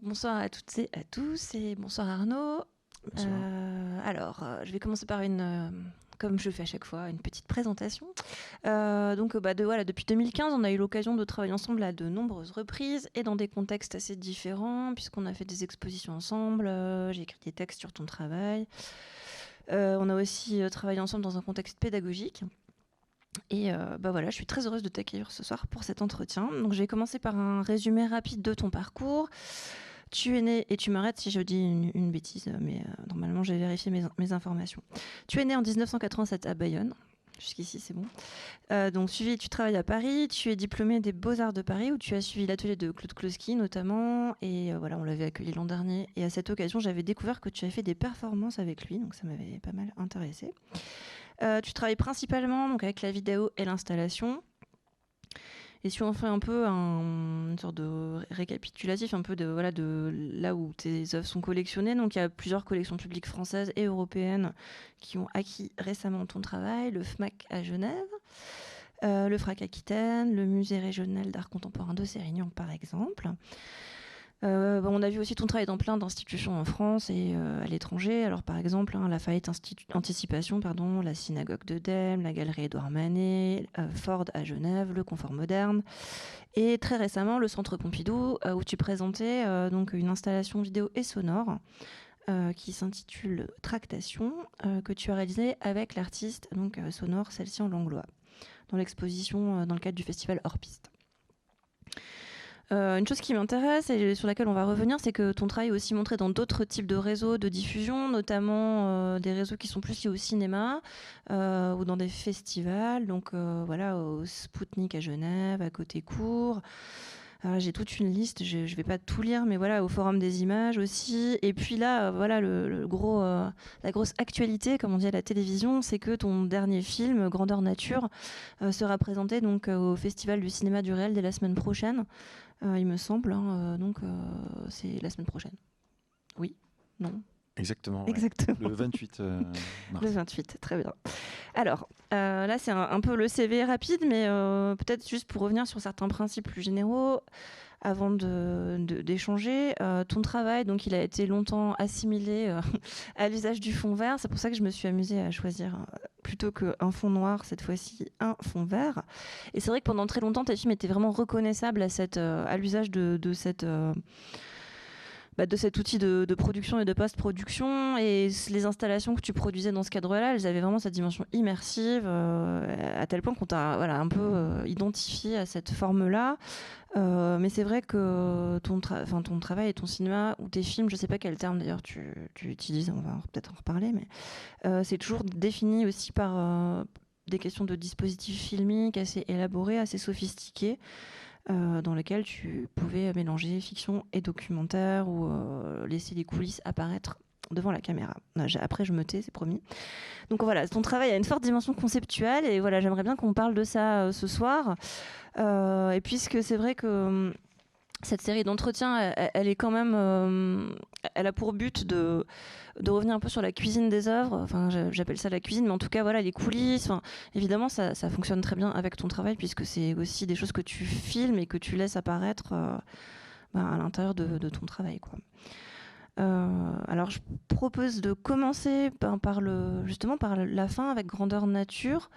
bonsoir à toutes et à tous et bonsoir Arnaud. Euh, alors, euh, je vais commencer par une, euh, comme je fais à chaque fois, une petite présentation. donc, bah, de, voilà, depuis 2015, on a eu l'occasion de travailler ensemble à de nombreuses reprises et dans des contextes assez différents, puisqu'on a fait des expositions ensemble, j'ai écrit des textes sur ton travail. on a aussi travaillé ensemble dans un contexte pédagogique. Et bah voilà, je suis très heureuse de t'accueillir ce soir pour cet entretien. Donc, je vais commencer par un résumé rapide de ton parcours. Tu es né, et tu m'arrêtes si je dis une, bêtise, mais euh, normalement j'ai vérifié mes, informations. Tu es né en 1987 à Bayonne. Jusqu'ici, c'est bon. Euh, donc, suivi, tu travailles à Paris. Tu es diplômé des Beaux-Arts de Paris, où tu as suivi l'atelier de Claude Kloski, notamment. Et euh, voilà, on l'avait accueilli l'an dernier. Et à cette occasion, j'avais découvert que tu avais fait des performances avec lui. Donc, ça m'avait pas mal intéressé. Tu travailles principalement donc, avec la vidéo et l'installation. Et si on fait un peu un, une sorte de récapitulatif, un peu de, voilà, de là où tes œuvres sont collectionnées, donc il y a plusieurs collections publiques françaises et européennes qui ont acquis récemment ton travail, le FMAC à Genève, euh, le FRAC Aquitaine, le Musée régional d'art contemporain de Sérignan par exemple. Euh, on a vu aussi ton travail dans plein d'institutions en France et euh, à l'étranger. Alors par exemple, hein, la Fayette Anticipation, pardon, la synagogue de Delme, la galerie Édouard Manet, euh, Ford à Genève, le Confort moderne, et très récemment le Centre Pompidou où tu présentais donc une installation vidéo et sonore. qui s'intitule Tractation, que tu as réalisée avec l'artiste donc sonore celle-ci en Langlois, dans l'exposition dans le cadre du festival Hors Piste. Euh, une chose qui m'intéresse et sur laquelle on va revenir, c'est que ton travail est aussi montré dans d'autres types de réseaux de diffusion, notamment euh, des réseaux qui sont plus liés au cinéma euh, ou dans des festivals. Donc voilà, au Spoutnik à Genève, à Côté Court. J'ai toute une liste, je ne vais pas tout lire, mais voilà, au Forum des images aussi. Et puis là, voilà, le, gros, la grosse actualité, comme on dit à la télévision, c'est que ton dernier film, Grandeur Nature, sera présenté donc au Festival du cinéma du réel dès la semaine prochaine. Euh, il me semble. Hein, euh, donc, euh, c'est la semaine prochaine. Oui Non Exactement. Exactement. Le 28 mars. Le 28, très bien. Alors, là, c'est un, peu le CV rapide, mais peut-être juste pour revenir sur certains principes plus généraux avant d'échanger. De, ton travail, donc, il a été longtemps assimilé à l'usage du fond vert. C'est pour ça que je me suis amusée à choisir plutôt qu'un fond noir, cette fois-ci un fond vert. Et c'est vrai que pendant très longtemps, tes films étaient vraiment reconnaissables à, cette, euh, à l'usage de, de cette... Euh, bah, de cet outil de, production et de post-production. Et les installations que tu produisais dans ce cadre-là, elles avaient vraiment cette dimension immersive, euh, à tel point qu'on t'a voilà, un peu identifié à cette forme-là. Euh, mais c'est vrai que ton, travail et ton cinéma ou tes films, je sais pas quel terme d'ailleurs tu, utilises, on va peut-être en reparler, mais euh, c'est toujours défini aussi par euh, des questions de dispositifs filmiques assez élaborés, assez sophistiqués. Dans lesquels tu pouvais mélanger fiction et documentaire ou laisser les coulisses apparaître devant la caméra. Après, je me tais, c'est promis. Donc voilà, ton travail a une forte dimension conceptuelle et voilà, j'aimerais bien qu'on parle de ça ce soir. Euh, et puisque c'est vrai que hum, cette série d'entretiens, elle, est quand même, euh, elle a pour but de, revenir un peu sur la cuisine des œuvres. Enfin, j'appelle ça la cuisine, mais en tout cas, voilà, les coulisses. évidemment, ça, fonctionne très bien avec ton travail puisque c'est aussi des choses que tu filmes et que tu laisses apparaître euh, bah, à l'intérieur de, ton travail, quoi. alors, je propose de commencer justement par la fin avec grandeur nature.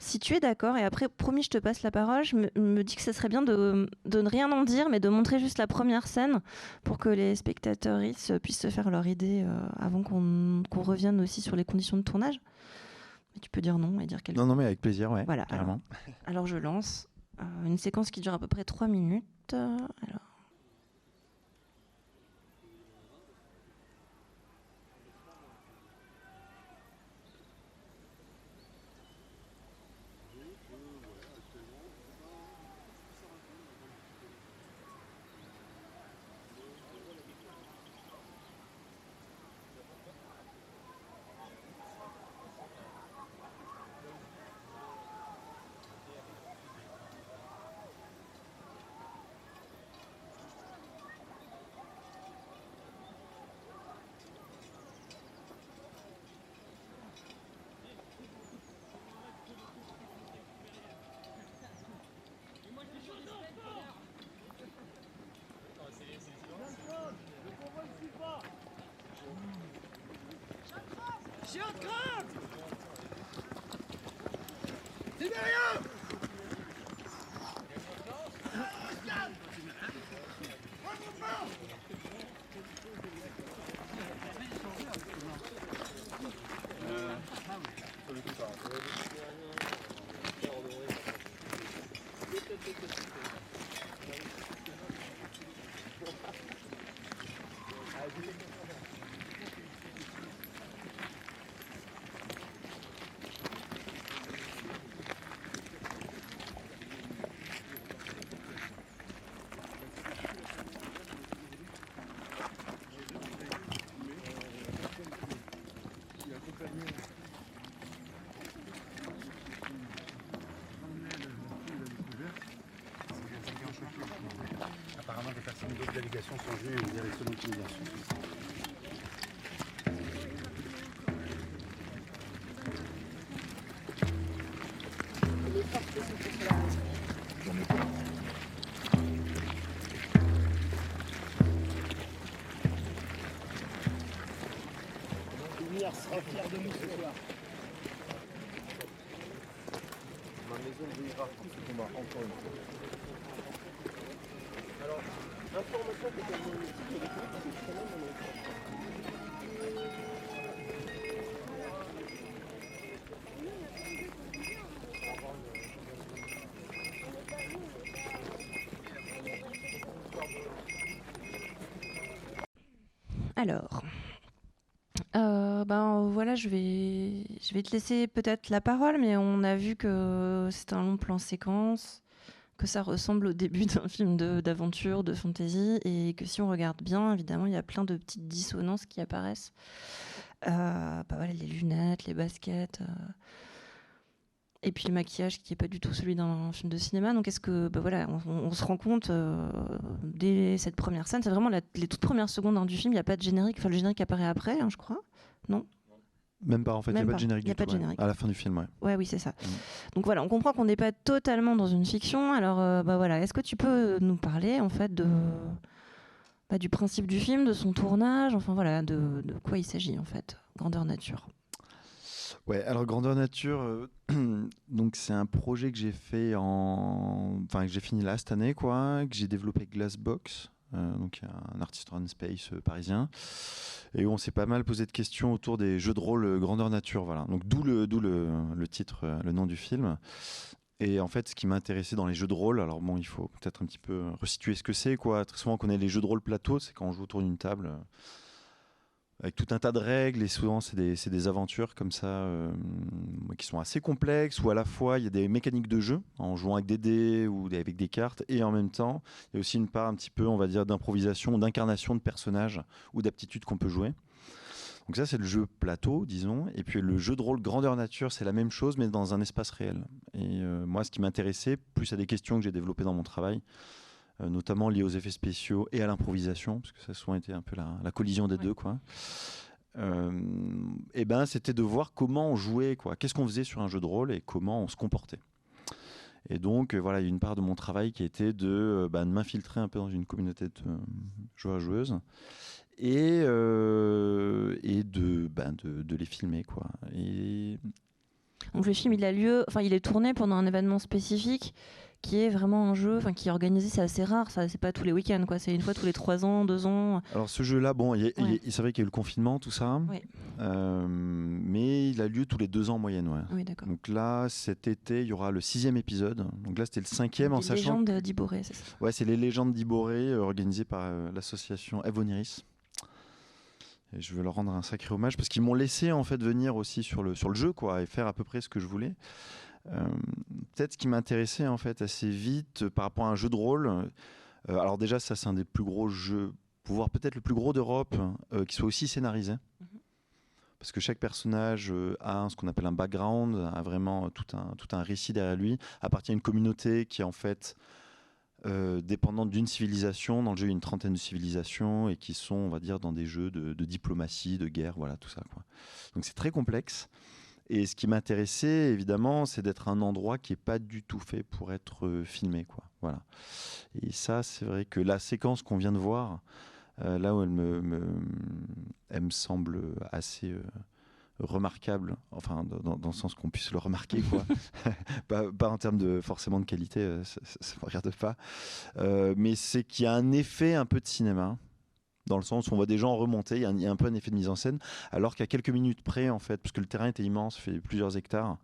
Si tu es d'accord, et après, promis, je te passe la parole, je me, dis que ce serait bien de, ne rien en dire, mais de montrer juste la première scène pour que les spectateurs puissent se faire leur idée euh, avant qu'on revienne aussi sur les conditions de tournage. tu peux dire non et dire quelque chose. Non, non, mais avec plaisir, ouais. Voilà. Alors, je lance euh, une séquence qui dure à peu près 3 minutes. Alors. Délégations sont venues et direction d'utilisation. Lumière sera fier de nous ce soir. Ma maison brillera tout ce combat, encore une fois. Alors, information que tu as ici, il y a des trucs qui sont extrêmement Alors, euh, ben voilà, je vais, je vais te laisser peut-être la parole, mais on a vu que c'est un long plan séquence, que ça ressemble au début d'un film d'aventure, de, fantasy, et que si on regarde bien, évidemment, il y a plein de petites dissonances qui apparaissent. Euh, bah voilà, les lunettes, les baskets. Euh, et puis le maquillage qui n'est pas du tout celui d'un film de cinéma. Donc est-ce que, bah voilà, on, se rend compte euh, dès cette première scène, c'est vraiment les toutes premières secondes hein, du film, il n'y a pas de générique, enfin le générique apparaît après, hein, je crois, non? Même pas en fait, il n'y a pas de générique y a du pas de générique. à la fin du film, ouais. Ouais, oui, c'est ça. Mm. Donc voilà, on comprend qu'on n'est pas totalement dans une fiction. Alors, euh, bah voilà, est-ce que tu peux nous parler en fait de bah, du principe du film, de son tournage, enfin voilà, de, de quoi il s'agit en fait, grandeur nature? Ouais, alors Grandeur Nature, euh, donc c'est un projet que j'ai fait en, enfin que j'ai fini là cette année, quoi, que j'ai développé Glassbox, donc un artiste run space euh, parisien, et où on s'est pas mal posé de questions autour des jeux de rôle Grandeur Nature, voilà. Donc d'où le, d'où le, titre, le nom du film. Et en fait, ce qui m'intéressait dans les jeux de rôle, alors bon, il faut peut-être un petit peu resituer ce que c'est, quoi. Très souvent, on connaît les jeux de rôle plateau, c'est quand on joue autour d'une table avec tout un tas de règles et souvent c'est des, aventures comme ça euh, qui sont assez complexes où à la fois il y a des mécaniques de jeu en jouant avec des dés ou avec des cartes et en même temps il y a aussi une part un petit peu on va dire d'improvisation, d'incarnation de personnages ou d'aptitudes qu'on peut jouer. Donc ça c'est le jeu plateau disons et puis le jeu de rôle grandeur nature c'est la même chose mais dans un espace réel. Et euh, moi ce qui m'intéressait plus à des questions que j'ai développées dans mon travail notamment liés aux effets spéciaux et à l'improvisation, parce que ça a souvent été un peu la, collision des deux. Quoi. Euh, et ben, c'était de voir comment on jouait, quoi. qu'est-ce qu'on faisait sur un jeu de rôle et comment on se comportait. Et donc, euh, voilà, il y a une part de mon travail qui était de, bah, de m'infiltrer un peu dans une communauté de joueurs-joueuses et, et de, bah, de, de, les filmer. Quoi. Et... Donc, le film, il a lieu, enfin, il est tourné pendant un événement spécifique qui est vraiment un jeu, enfin qui est organisé, c'est assez rare, ça c'est pas tous les week-ends, quoi, c'est une fois tous les trois ans, deux ans. Alors ce jeu-là, bon, il, c'est vrai qu'il y a eu le confinement, tout ça, euh, mais il a lieu tous les deux ans en moyenne, ouais. Oui, d'accord. Donc là, cet été, il y aura le sixième épisode. Donc là, c'était le cinquième en sachant. Les légendes d'Iboré, c'est ça? Ouais, c'est les légendes d'Iboré, euh, organisées par euh, l'association Evoniris. Et je veux leur rendre un sacré hommage parce qu'ils m'ont laissé en fait venir aussi sur le, sur le jeu quoi, et faire à peu près ce que je voulais. Euh, peut-être ce qui m'intéressait en fait assez vite euh, par rapport à un jeu de rôle. Euh, alors déjà, ça c'est un des plus gros jeux, pouvoir peut-être le plus gros d'Europe, qui soit aussi scénarisé. Mhm. parce que chaque personnage a ce qu'on appelle un background, a vraiment tout un, tout un récit derrière lui, appartient à une communauté qui est en fait dépendante d'une civilisation. Dans le jeu, il y a une trentaine de civilisations et qui sont, on va dire, dans des jeux de, de diplomatie, de guerre, voilà, tout ça. Quoi. Donc c'est très complexe. Et ce qui m'intéressait, évidemment, c'est d'être un endroit qui n'est pas du tout fait pour être euh, filmé. Quoi. Voilà. Et ça, c'est vrai que la séquence qu'on vient de voir, euh, là où elle me, elle me semble assez, euh, remarquable, enfin dans, dans le sens qu'on puisse le remarquer, quoi. pas, pas, en termes de forcément de qualité, ça ne regarde pas, euh, mais c'est qu'il y a un effet un peu de cinéma, dans le sens où on voit des gens remonter, il y, y, a un peu un effet de mise en scène, alors qu'à quelques minutes près, en fait, parce que le terrain était immense, fait plusieurs hectares,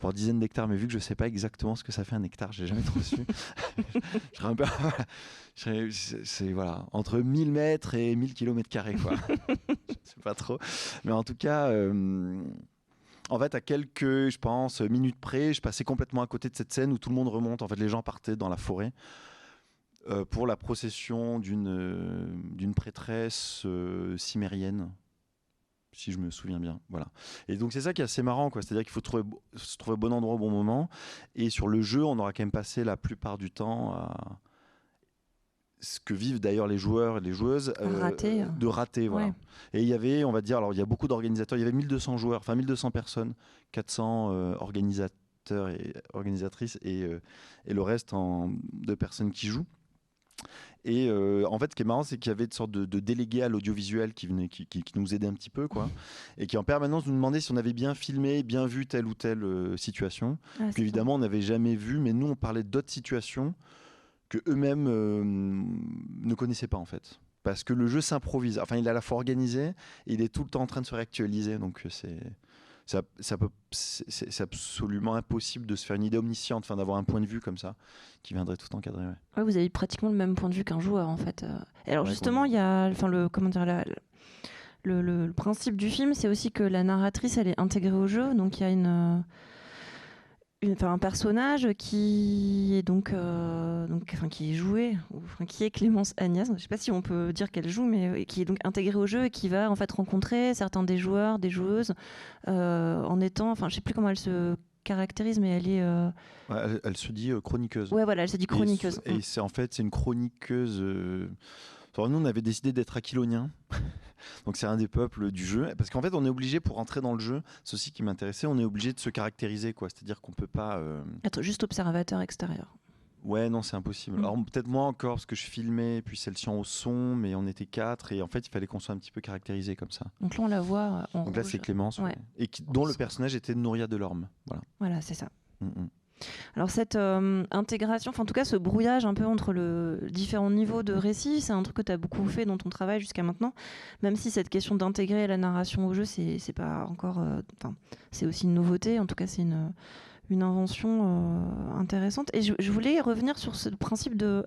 voire dizaines d'hectares, mais vu que je ne sais pas exactement ce que ça fait un hectare, j'ai jamais trop su. je un peu. C'est voilà, entre 1000 mètres et 1000 km carrés, quoi. je sais pas trop. Mais en tout cas. Euh, en fait, à quelques, je pense, minutes près, je passais complètement à côté de cette scène où tout le monde remonte. En fait, les gens partaient dans la forêt euh, pour la procession d'une euh, d'une prêtresse euh, cimérienne si je me souviens bien. Voilà. Et donc c'est ça qui est assez marrant, quoi. C'est-à-dire qu'il faut trouver, se trouver au bon endroit au bon moment. Et sur le jeu, on aura quand même passé la plupart du temps à ce que vivent d'ailleurs les joueurs et les joueuses euh, rater. de rater. Voilà. Ouais. Et il y avait, on va dire, alors il y a beaucoup d'organisateurs, il y avait 1200 joueurs, enfin 1200 personnes, 400 euh, organisateurs et organisatrices et, et le reste en, de personnes qui jouent. Et euh, en fait, ce qui est marrant, c'est qu'il y avait une sorte de, de délégué à l'audiovisuel qui, venait, qui, qui, qui, nous aidait un petit peu, quoi, et qui en permanence nous demandait si on avait bien filmé, bien vu telle ou telle euh, situation. Ah, Puis évidemment, on n'avait jamais vu, mais nous, on parlait d'autres situations que eux-mêmes euh, ne connaissaient pas, en fait. Parce que le jeu s'improvise. Enfin, il est à la fois organisé et il est tout le temps en train de se réactualiser. Donc, c'est ça, ça c'est absolument impossible de se faire une idée omnisciente, enfin d'avoir un point de vue comme ça qui viendrait tout encadrer. Ouais. ouais vous avez pratiquement le même point de vue qu'un joueur en fait. Euh. Et alors ouais, justement, il y a, enfin le comment dire la, le, le, le, principe du film, c'est aussi que la narratrice, elle est intégrée au jeu, donc il y a une une, enfin, un personnage qui est donc, euh, donc enfin, qui est joué, ou, enfin, qui est Clémence Agnès. Je ne sais pas si on peut dire qu'elle joue, mais euh, qui est donc intégrée au jeu et qui va en fait rencontrer certains des joueurs, des joueuses, euh, en étant, enfin, je sais plus comment elle se caractérise, mais elle est. Euh... Ouais, elle, elle, se dit chroniqueuse. Ouais, voilà, elle se dit chroniqueuse. Et, et c'est en fait c'est une chroniqueuse. Alors nous, on avait décidé d'être aquiloniens. Donc c'est un des peuples du jeu. Parce qu'en fait, on est obligé pour entrer dans le jeu, aussi qui m'intéressait, on est obligé de se caractériser. quoi. C'est-à-dire qu'on peut pas... Euh... Être juste observateur extérieur. Ouais, non, c'est impossible. Mmh. Alors peut-être moi encore, parce que je filmais, puis c'est le sien au son, mais on était quatre, et en fait, il fallait qu'on soit un petit peu caractérisé comme ça. Donc là, on la voit en Donc là, c'est Clémence, ouais. Ouais. et qui, dont le personnage était Nouria Delorme. Voilà, voilà c'est ça. Mmh, mmh. Alors cette euh, intégration, enfin en tout cas ce brouillage un peu entre le différents niveaux de récit, c'est un truc que tu as beaucoup fait dans ton travail jusqu'à maintenant, même si cette question d'intégrer la narration au jeu, c'est pas encore, enfin euh, c'est aussi une nouveauté, en tout cas c'est une, invention euh, intéressante. Et je, voulais revenir sur ce principe de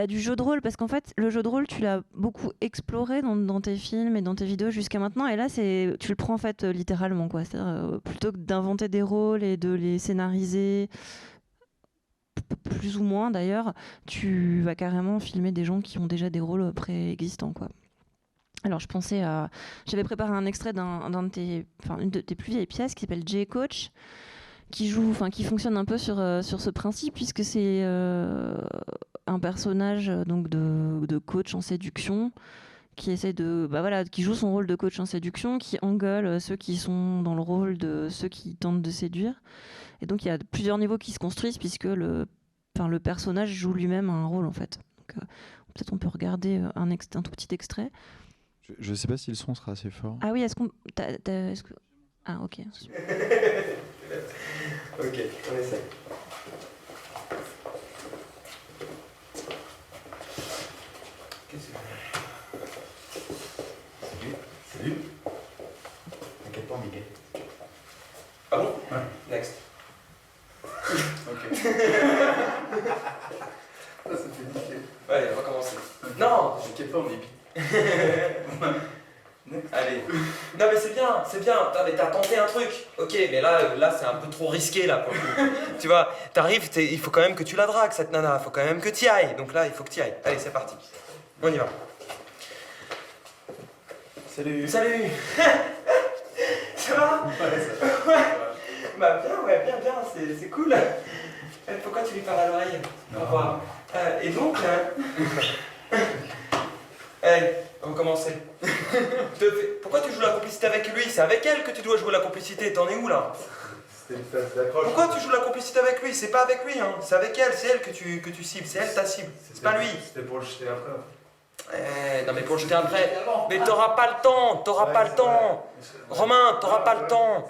bah, du jeu de rôle, parce qu'en fait, le jeu de rôle, tu l'as beaucoup exploré dans, tes films et dans tes vidéos jusqu'à maintenant, et là, c'est, tu le prends en fait euh, littéralement, quoi. C'est-à-dire, euh, plutôt que d'inventer des rôles et de les scénariser, plus ou moins d'ailleurs, tu vas carrément filmer des gens qui ont déjà des rôles préexistants, quoi. Alors, je pensais à. J'avais préparé un extrait d'un, d'un de tes, enfin, une de tes plus vieilles pièces qui s'appelle J-Coach qui joue, enfin qui fonctionne un peu sur, euh, sur ce principe puisque c'est euh, un personnage donc de, de, coach en séduction qui essaie de bah voilà qui joue son rôle de coach en séduction qui engueule ceux qui sont dans le rôle de ceux qui tentent de séduire. Et donc il y a plusieurs niveaux qui se construisent puisque le enfin le personnage joue lui-même un rôle en fait. Donc euh, peut-être on peut regarder un, ex, un tout petit extrait. Je, ne sais pas si le son sera assez fort. Ah oui est-ce qu'on est-ce que ah ok Ok, on que Salut. Salut. T'inquiète pas, Miguel. Ah bon? Ouais. Next. ok. Ça, fait niquer. Allez, on va commencer. Non T'inquiète pas, on est Allez. Non mais c'est bien, c'est bien. T'as tenté un truc. Ok, mais là, là c'est un peu trop risqué là. Pour tu vois, t'arrives, il faut quand même que tu la dragues cette nana. Il faut quand même que tu ailles. Donc là, il faut que tu ailles. Allez, c'est parti. On y va. Salut. Salut. ça va Ouais, ça Ouais. Bah bien, ouais, bien, bien. C'est cool. Pourquoi tu lui parles à l'oreille? Au revoir. Euh, et donc. Euh... Commencer. Pourquoi tu joues la complicité avec lui? C'est avec elle que tu dois jouer la complicité. T'en es où là? C'était une phase d'accroche. Pourquoi tu joues la complicité avec lui? C'est pas avec lui, hein. C'est avec elle. C'est elle que tu, que tu cibles. C'est elle ta cible. C'est pas lui. C'était pour le jeter après. Eh, non mais pour jeter un trait. Mais t'auras pas le temps, t'auras pas le temps. Romain, t'auras pas le temps.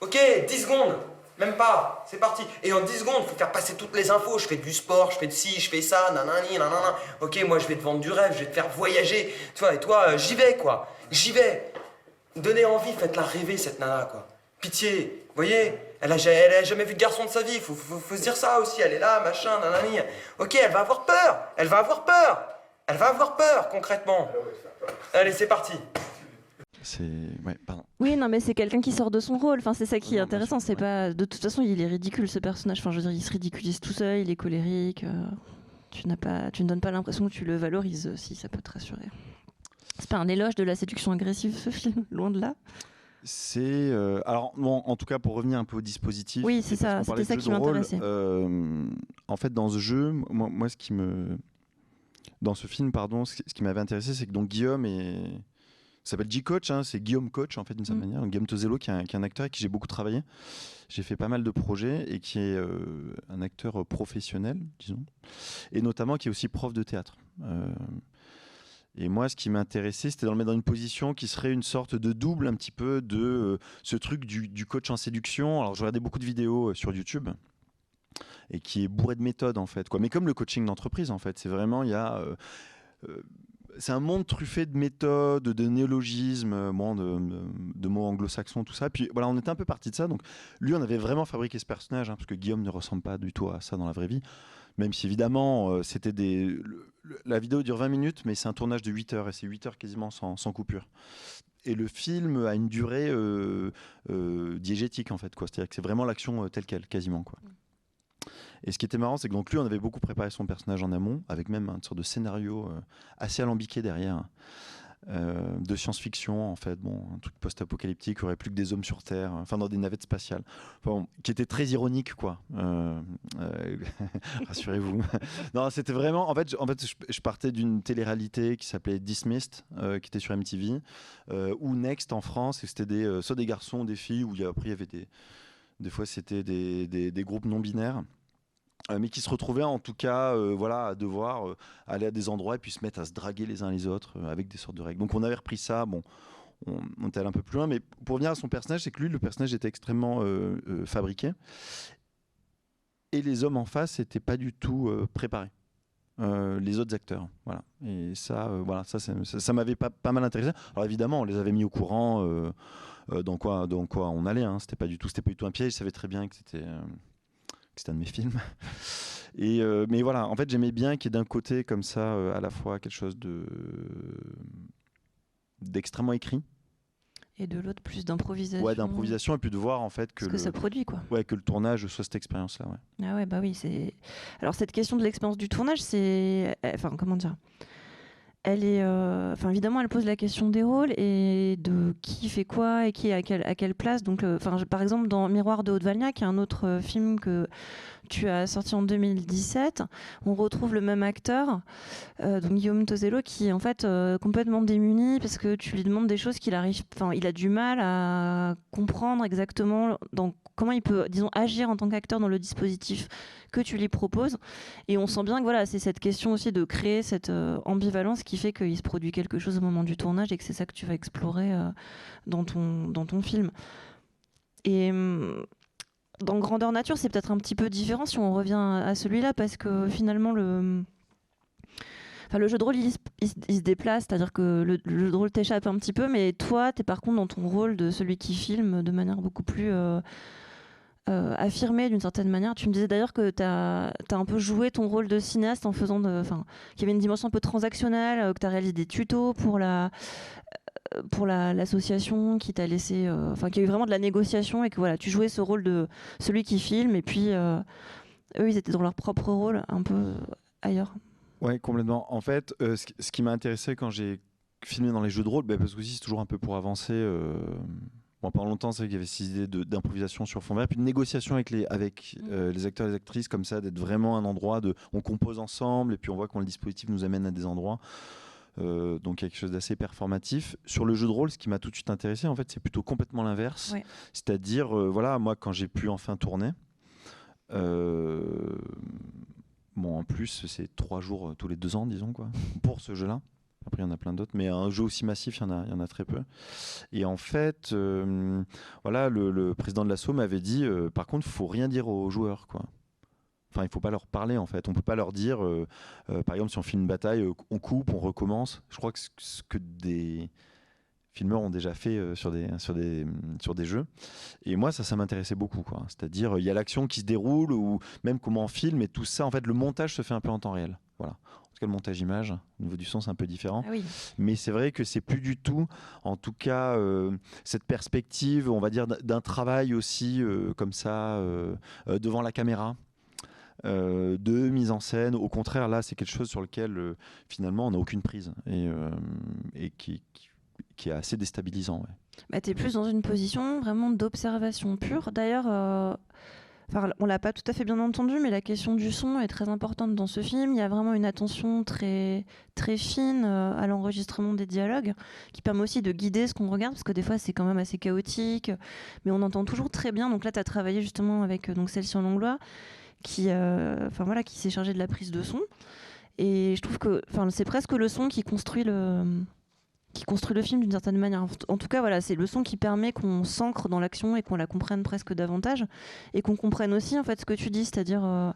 Ok, 10 secondes. Même pas, c'est parti. Et en 10 secondes, faut faire passer toutes les infos. Je fais du sport, je fais de ci, je fais ça, nanani, nanana. Ok, moi je vais te vendre du rêve, je vais te faire voyager. Tu vois, et toi, euh, j'y vais quoi. J'y vais. Donnez envie, faites-la rêver cette nana quoi. Pitié, vous voyez elle a, elle a jamais vu de garçon de sa vie, faut, faut, faut se dire ça aussi. Elle est là, machin, nanani. Ok, elle va avoir peur, elle va avoir peur. Elle va avoir peur concrètement. Allez, c'est parti. C'est. Ouais, pardon. Oui, non, mais c'est quelqu'un qui sort de son rôle. Enfin, c'est ça qui est Non, intéressant. C'est ouais. pas. De toute façon, il est ridicule ce personnage. Enfin, je veux dire, il se ridiculise tout seul. Il est colérique. euh, Tu n'as pas. Tu ne donnes pas l'impression que tu le valorises. Si ça peut te rassurer. C'est pas un éloge de la séduction agressive, ce film. Loin de là. C'est euh, alors bon, en tout cas pour revenir un peu au dispositif. Oui, c'est ça, c'était ça qui m'intéressait. euh, en fait, dans ce jeu, moi, moi, ce qui me dans ce film, pardon, ce qui, m'avait intéressé, c'est que donc Guillaume est s'appelle G-Coach, hein, c'est Guillaume Coach en fait d'une certaine Mm. manière. Guillaume Tozello qui est, un, qui est un acteur avec qui j'ai beaucoup travaillé. J'ai fait pas mal de projets et qui est euh, un acteur professionnel, disons, et notamment qui est aussi prof de théâtre. Euh, et moi, ce qui m'intéressait, c'était de le mettre dans une position qui serait une sorte de double un petit peu de euh, ce truc du, du coach en séduction. Alors, je regardais beaucoup de vidéos euh, sur YouTube et qui est bourré de méthodes en fait. Quoi. Mais comme le coaching d'entreprise en fait, c'est vraiment il y a euh, euh, c'est un monde truffé de méthodes, de néologismes, euh, de, mots anglo-saxons, tout ça. Puis voilà, on était un peu parti de ça. Donc lui, on avait vraiment fabriqué ce personnage, hein, parce que Guillaume ne ressemble pas du tout à ça dans la vraie vie. Même si évidemment, euh, c'était des. la vidéo dure 20 minutes, mais c'est un tournage de 8 heures, et c'est 8 heures quasiment sans, coupure. Et le film a une durée euh, diégétique, en fait. C'est-à-dire que c'est vraiment l'action telle qu'elle, quasiment. Quoi. Et ce qui était marrant, c'est que donc lui, on avait beaucoup préparé son personnage en amont, avec même une sorte de scénario euh, assez alambiqué derrière, euh, de science-fiction, en fait, bon, un truc post-apocalyptique, il n'y aurait plus que des hommes sur Terre, enfin dans des navettes spatiales, qui était très ironique, quoi. Euh, euh, Rassurez-vous. non, c'était vraiment, en fait, en fait, je, partais d'une télé-réalité qui s'appelait Dismissed, euh, qui était sur MTV, euh, ou Next en France, et c'était des, euh, soit des garçons, des filles, où après il y avait des, des fois c'était des- des groupes non binaires. Euh, mais qui se retrouvaient en tout cas euh, voilà, à devoir euh, aller à des endroits et puis se mettre à se draguer les uns les autres avec des sortes de règles. Donc on avait repris ça, bon, on, on était allé un peu plus loin, mais pour revenir à son personnage, c'est que lui, le personnage était extrêmement fabriqué et les hommes en face n'étaient pas du tout préparés. Les autres acteurs, voilà. Et ça, voilà, ça, m'avait pas, mal intéressé. Alors évidemment, on les avait mis au courant dans quoi, dans quoi on allait. Hein. C'était pas du tout, c'était pas du tout un piège. Je savais très bien que c'était, c'était un de mes films. Et euh, mais voilà, en fait, j'aimais bien qu'il y ait d'un côté comme ça, euh, à la fois quelque chose de d'extrêmement écrit, Et de l'autre, plus d'improvisation. ouais, d'improvisation, et puis de voir en fait que Ce que ça produit, quoi. ouais, que le tournage soit cette expérience-là. Ouais. Ah ouais, bah oui, c'est. Alors cette question de l'expérience du tournage, c'est, euh, enfin comment dire, elle est, euh, évidemment, elle pose la question des rôles et de qui fait quoi et qui est à quelle à quelle place. Donc, euh, enfin, par exemple, dans Miroir de Haute-Valnia, qui est un autre euh, film que tu as sorti en 2017, on retrouve le même acteur, euh, donc Guillaume Tozello, qui est en fait euh, complètement démuni parce que tu lui demandes des choses qu'il arrive, enfin, il a du mal à comprendre exactement comment il peut, disons, agir en tant qu'acteur dans le dispositif que tu lui proposes. Et on sent bien que voilà, c'est cette question aussi de créer cette euh, ambivalence qui fait qu'il se produit quelque chose au moment du tournage et que c'est ça que tu vas explorer dans, ton, dans ton film. Et hum, dans Grandeur Nature, c'est peut-être un petit peu différent si on revient à celui-là, parce que finalement, le. Enfin, le jeu de rôle, il, se- déplace, c'est-à-dire que le, jeu de rôle t'échappe un petit peu, mais toi, tu es par contre dans ton rôle de celui qui filme de manière beaucoup plus euh, euh, affirmée d'une certaine manière. Tu me disais d'ailleurs que tu as, un peu joué ton rôle de cinéaste en faisant. Enfin, qu'il y avait une dimension un peu transactionnelle, euh, que tu as réalisé des tutos pour la pour la- l'association qui t'a laissé euh, enfin qu'il y a eu vraiment de la négociation et que voilà tu jouais ce rôle de celui qui filme et puis euh, eux ils étaient dans leur propre rôle un peu ailleurs Ouais, complètement. En fait, euh, ce, qui- ce qui m'a intéressé quand j'ai filmé dans les jeux de rôle, bah, parce que aussi c'est toujours un peu pour avancer. euh, Bon, pendant longtemps, c'est vrai qu'il y avait cette idée d'improvisation sur fond vert, puis de négociation avec les, avec, euh, les acteurs et les actrices, comme ça, d'être vraiment un endroit de. On compose ensemble, et puis on voit comment le dispositif nous amène à des endroits. Euh, donc quelque chose d'assez performatif. Sur le jeu de rôle, ce qui m'a tout de suite intéressé, en fait, c'est plutôt complètement l'inverse. Ouais. C'est-à-dire, euh, voilà, moi, quand j'ai pu enfin tourner, euh, bon, en plus, c'est trois jours tous les deux ans, disons, quoi, pour ce jeu-là. Après, il y en a plein d'autres, mais un jeu aussi massif, il y en a, il y en a très peu. Et en fait, euh, voilà, le, le président de l'assaut m'avait dit, euh, par contre, il faut rien dire aux joueurs, quoi. Enfin, il faut pas leur parler en fait. On peut pas leur dire, euh, euh, par exemple, si on filme une bataille, euh, on coupe, on recommence. Je crois que ce- que des filmeurs ont déjà fait sur des sur des sur des jeux. Et moi, ça, ça m'intéressait beaucoup, quoi. C'est-à-dire, il y a l'action qui se déroule ou même comment on filme et tout ça. En fait, le montage se fait un peu en temps réel. Voilà. En tout cas, le montage image, au niveau du son, c'est un peu différent. Ah oui. Mais c'est vrai que c'est plus du tout, en tout cas, euh, cette perspective, on va dire, d'un- travail aussi euh, comme ça, euh, devant la caméra. Euh, de mise en scène. Au contraire, là, c'est quelque chose sur lequel euh, finalement on n'a aucune prise et, euh, qui, est assez déstabilisant. ouais. Bah, tu es plus dans une position vraiment d'observation pure. D'ailleurs, enfin, on l'a pas tout à fait bien entendu, mais la question du son est très importante dans ce film. Il y a vraiment une attention très, très fine à l'enregistrement des dialogues, qui permet aussi de guider ce qu'on regarde, parce que des fois c'est quand même assez chaotique, mais on entend toujours très bien. Donc là, tu as travaillé justement avec donc celle-ci en Langlois, qui, euh, enfin voilà, qui s'est chargée de la prise de son. Et je trouve que, enfin, c'est presque le son qui construit le qui construit le film d'une certaine manière. En- tout cas, voilà, c'est le son qui permet qu'on s'ancre dans l'action et qu'on la comprenne presque davantage et qu'on comprenne aussi en fait ce que tu dis, c'est-à-dire euh,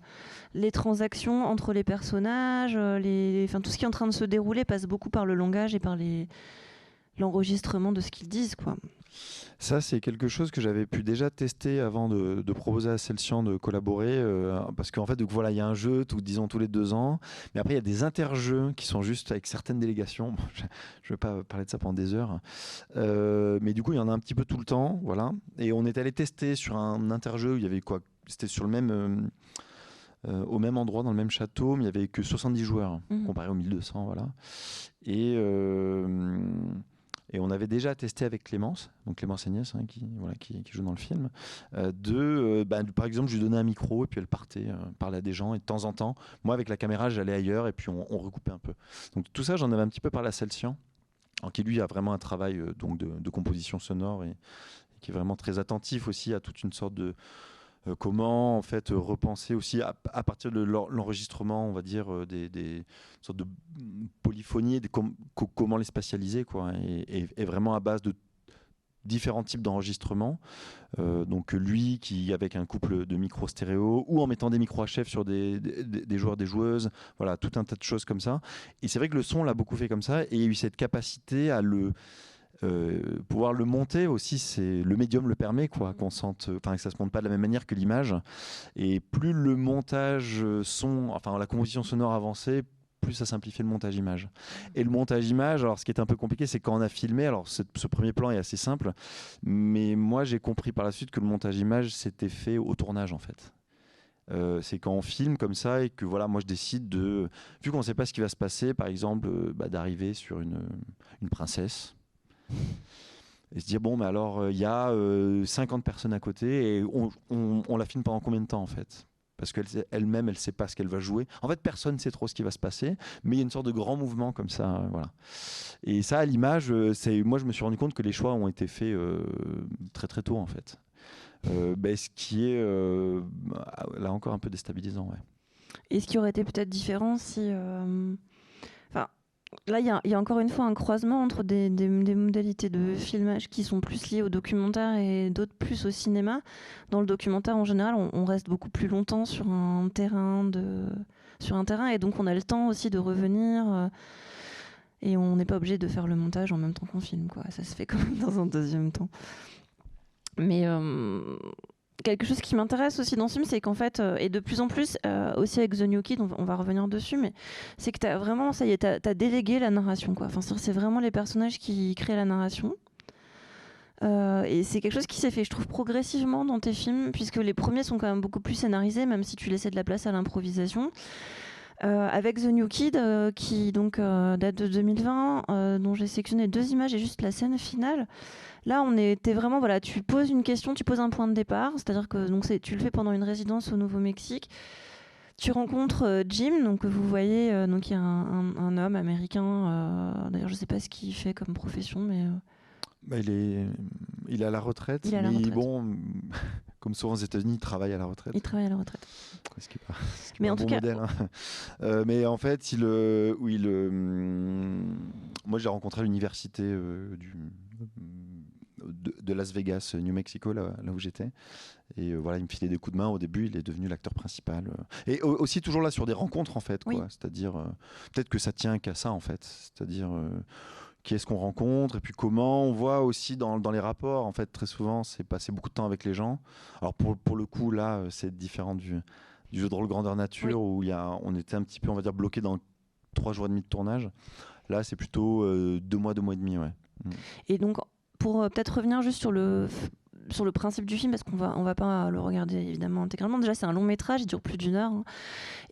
les transactions entre les personnages, euh, les, enfin tout ce qui est en train de se dérouler passe beaucoup par le langage et par l'enregistrement de ce qu'ils disent, quoi. Ça, c'est quelque chose que j'avais pu déjà tester avant de, de proposer à Celsian de collaborer. euh, parce qu'en fait, donc, voilà, il y a un jeu, tout, disons, tous les deux ans. Mais après, il y a des interjeux qui sont juste avec certaines délégations. Bon, je ne vais pas parler de ça pendant des heures. Euh, mais du coup, il y en a un petit peu tout le temps. Voilà. Et on est allé tester sur un interjeu où il y avait quoi? C'était sur le même. euh, euh, au même endroit, dans le même château, mais il n'y avait que 70 joueurs, Mhm. comparé aux 1200. Voilà. Et, euh, et on avait déjà testé avec Clémence, donc Clémence Agnès, hein, qui, voilà, qui, joue dans le film, euh, de, euh, bah, par exemple, je lui donnais un micro et puis elle partait, euh, à des gens et de temps en temps, moi avec la caméra, j'allais ailleurs et puis on, recoupait un peu. Donc tout ça, j'en avais un petit peu parlé à Celsian, alors qui lui a vraiment un travail euh, donc de, composition sonore et, qui est vraiment très attentif aussi à toute une sorte de comment en fait euh, repenser aussi à, partir de l'en- l'enregistrement, on va dire euh, des, sortes de co- comment les spatialiser quoi, et, vraiment à base de différents types d'enregistrements. Euh, donc lui qui avec un couple de micros stéréo ou en mettant des micros HF sur des, des, des joueurs, des joueuses, voilà tout un tas de choses comme ça. Et c'est vrai que le son l'a beaucoup fait comme ça et il y a eu cette capacité à le euh, pouvoir le monter aussi, c'est le médium le permet quoi, qu'on sente, enfin que ça se monte pas de la même manière que l'image. Et plus le montage son, enfin la composition sonore avançait, plus ça simplifiait le montage image. Et le montage image, alors ce qui est un peu compliqué, c'est quand on a filmé, alors ce, ce premier plan est assez simple, mais moi j'ai compris par la suite que le montage image s'était fait au tournage en fait. Euh, c'est quand on filme comme ça et que voilà, moi je décide de, vu qu'on ne sait pas ce qui va se passer, par exemple, euh, bah, d'arriver sur une, une princesse et se dire bon, mais alors il y a euh, 50 personnes à côté et on, la filme pendant combien de temps en fait? Parce qu'elle sait- elle-même, elle sait pas ce qu'elle va jouer. En fait, personne ne sait trop ce qui va se passer, mais il y a une sorte de grand mouvement comme ça, euh, voilà. Et ça, à l'image, euh, c'est moi, je me suis rendu compte que les choix ont été faits euh, très très tôt, en fait. Euh, ben, ce qui est euh, là encore un peu déstabilisant, ouais. Et ce qui aurait été peut-être différent si. Là, il y, a- encore une fois un croisement entre des, modalités de filmage qui sont plus liées au documentaire et d'autres plus au cinéma. Dans le documentaire, en général, on, reste beaucoup plus longtemps sur un terrain de sur un terrain et donc on a le temps aussi de revenir. euh, et on n'est pas obligé de faire le montage en même temps qu'on filme, quoi. Ça se fait quand même dans un deuxième temps. Mais euh, quelque chose qui m'intéresse aussi dans ce film, c'est qu'en fait, euh, et de plus en plus, euh, aussi avec The New Kid, on, va- revenir dessus, mais c'est que tu as vraiment, ça y est, tu as, délégué la narration. Quoi. Enfin, c'est c'est vraiment les personnages qui créent la narration. Euh, et c'est quelque chose qui s'est fait, je trouve, progressivement dans tes films, puisque les premiers sont quand même beaucoup plus scénarisés, même si tu laissais de la place à l'improvisation. Euh, avec The New Kid, euh, qui donc euh, date de 2020, euh, dont j'ai sélectionné deux images et juste la scène finale. Là, on était vraiment, voilà, tu poses une question, tu poses un point de départ, c'est-à-dire que donc tu le fais pendant une résidence au Nouveau-Mexique. Tu rencontres Jim, donc vous voyez, donc il y a un, un- un homme américain. D'ailleurs, je sais pas ce qu'il fait comme profession, mais Bah, il est il est à la retraite, Il est à la mais retraite. bon, comme souvent aux États-Unis, il travaille à la retraite. Il travaille à la retraite. Ce qui est pas, ce qui est Mais en tout bon cas- modèle, hein. Euh, mais en fait, il, euh, où il, hum, moi, j'ai rencontré à l'université euh, du de, de Las Vegas, New Mexico, là, là où j'étais. Et euh, voilà, il me filait des coups de main. Au début, il est devenu l'acteur principal. euh. Et au- aussi toujours là sur des rencontres, en fait. Oui. C'est-à-dire, euh, peut-être que ça tient qu'à ça, en fait. C'est-à-dire, qui est-ce qu'on rencontre et puis comment on voit aussi dans, dans les rapports. En fait, très souvent, c'est passer beaucoup de temps avec les gens. Alors pour, pour le coup, là, euh, c'est différent du, du jeu de rôle grandeur nature où il y a, on était un petit peu, on va dire, bloqué dans trois jours et demi de tournage. Là, c'est plutôt euh, deux mois, deux mois et demi, ouais. Et donc, pour euh, peut-être revenir juste sur le, sur le principe du film, parce qu'on va, on va pas le regarder évidemment intégralement. Déjà, c'est un long métrage, il dure plus d'une heure. hein.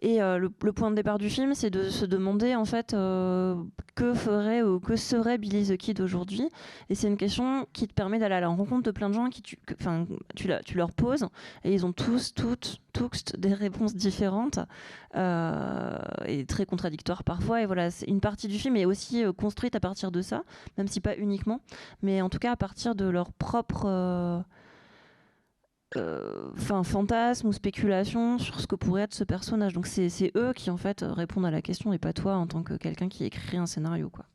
Et euh, le, point de départ du film, c'est de se demander en fait euh, que ferait ou que serait Billy the Kid aujourd'hui. Et c'est une question qui te permet d'aller à la rencontre de plein de gens qui tu, enfin, tu, leur poses et ils ont tous, toutes, tous des réponses différentes euh, et très contradictoires parfois. Et voilà, une partie du film est aussi construite à partir de ça, même si pas uniquement, mais en tout cas à partir de leur propre euh, euh, enfin, fantasme ou spéculation sur ce que pourrait être ce personnage. Donc c'est eux qui en fait répondent à la question et pas toi en tant que quelqu'un qui écrit un scénario. Quoi.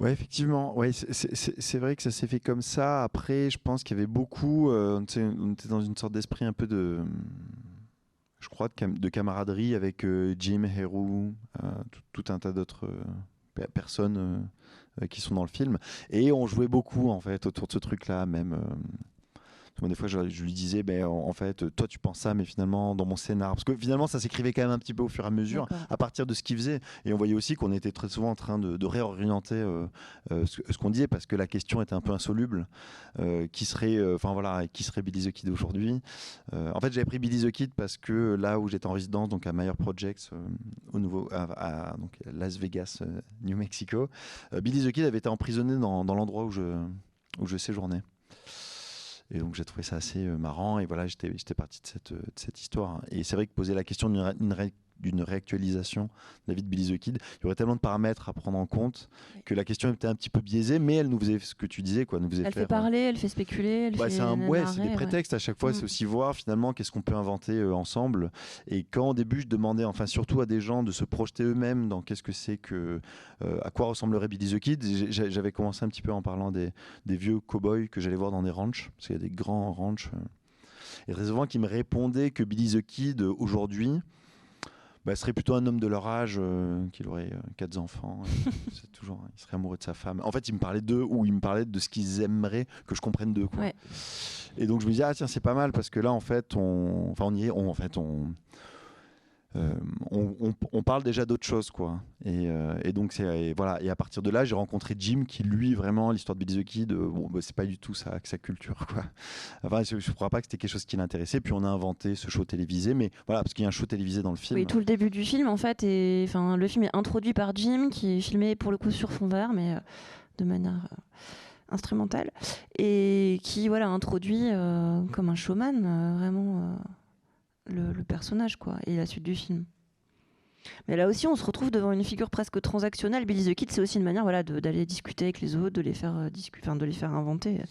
Ouais, effectivement. Ouais, c'est- vrai que ça s'est fait comme ça. Après, je pense qu'il y avait beaucoup. euh, on était dans une sorte d'esprit un peu de. Je crois de, cam- de camaraderie avec euh, Jim, Heru, tout, un tas d'autres pe- personnes qui sont dans le film. Et on jouait beaucoup, en fait, autour de ce truc-là, même. Moi, des fois, je, je lui disais, ben, en, en fait, toi, tu penses ça, mais finalement, dans mon scénar. Parce que finalement, ça s'écrivait quand même un petit peu au fur et à mesure, à partir de ce qu'il faisait. Et on voyait aussi qu'on était très souvent en train de, de réorienter euh, euh, ce, ce qu'on disait, parce que la question était un peu insoluble. Euh, qui serait, enfin voilà, qui serait Billy the Kid aujourd'hui En fait, j'avais pris Billy the Kid parce que là où j'étais en résidence, donc à Meyer Projects, au nouveau, à, à- donc Las Vegas, New Mexico, Billy the Kid avait été emprisonné dans, dans l'endroit où je, où je séjournais. Et donc j'ai trouvé ça assez euh, marrant et voilà j'étais parti de cette, euh, de cette histoire. Et c'est vrai que poser la question d'une d'une réactualisation de la vie de Billy the Kid, il y aurait tellement de paramètres à prendre en compte Oui. que la question était un petit peu biaisée, mais elle nous faisait ce que tu disais quoi, nous faisait Elle faire. fait parler, elle fait spéculer, elle fait c'est un, ouais, c'est des prétextes à chaque fois, c'est aussi voir finalement qu'est-ce qu'on peut inventer euh, ensemble. Et quand au début je demandais, enfin surtout à des gens de se projeter eux-mêmes dans qu'est-ce que c'est que, euh, à quoi ressemblerait Billy the Kid, j'avais commencé un petit peu en parlant des, des vieux cow-boys que j'allais voir dans des ranchs, parce qu'il y a des grands ranchs. euh. Et très souvent qui me répondaient que Billy the Kid aujourd'hui bah, serait plutôt un homme de leur âge, euh, qu'il aurait euh, quatre enfants. c'est toujours, il serait amoureux de sa femme. En fait, il me parlait d'eux ou il me parlait de ce qu'ils aimeraient que je comprenne d'eux. quoi. Ouais. Et donc je me disais ah tiens c'est pas mal parce que là en fait on, enfin on y est, on, en fait on, euh, on, parle déjà d'autre chose quoi. Et, euh, et donc et voilà et à partir de là j'ai rencontré Jim qui lui vraiment l'histoire de Billy the Kid euh, bah, c'est pas du tout sa, sa culture quoi. Enfin je, je crois pas que c'était quelque chose qui l'intéressait puis on a inventé ce show télévisé mais voilà parce qu'il y a un show télévisé dans le film. Oui, tout le début du film, en fait, est, enfin, le film est introduit par Jim, qui est filmé pour le coup sur fond vert, mais de manière instrumentale, et qui, voilà, introduit comme un showman vraiment le, le personnage, quoi, et la suite du film. Mais là aussi, on se retrouve devant une figure presque transactionnelle. Billy the Kid, c'est aussi une manière, voilà, de- d'aller discuter avec les autres, de les faire euh, enfin, de les faire inventer.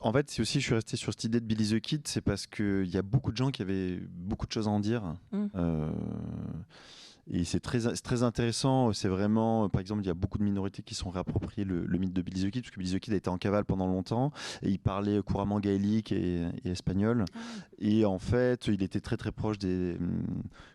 En fait, si aussi je suis resté sur cette idée de Billy the Kid, c'est parce qu'il y a beaucoup de gens qui avaient beaucoup de choses à en dire. Mm. Euh, et c'est très, très intéressant. C'est vraiment, par exemple, il y a beaucoup de minorités qui sont réappropriées le, le mythe de Billy the Kid, parce que Billy the Kid a été en cavale pendant longtemps et il parlait couramment gaélique et, et espagnol. Et en fait, il était très très proche des hum,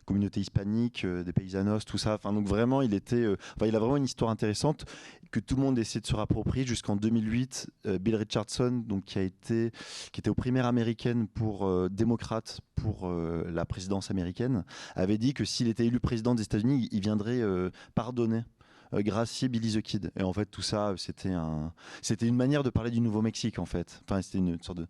communautés hispaniques, euh, des paysanos, tout ça. Enfin, donc vraiment, il était, euh, enfin, il a vraiment une histoire intéressante que tout le monde essaie de se rapproprier jusqu'en 2008. euh, Bill Richardson, donc qui a été, qui était aux primaires américaines pour euh, démocrate pour euh, la présidence américaine, avait dit que s'il était élu président des États-Unis, il viendrait pardonner. Euh, gracier Billy the Kid. Et en fait, tout ça, euh, c'était un, c'était une manière de parler du Nouveau-Mexique, en fait. Enfin, c'était une sorte de,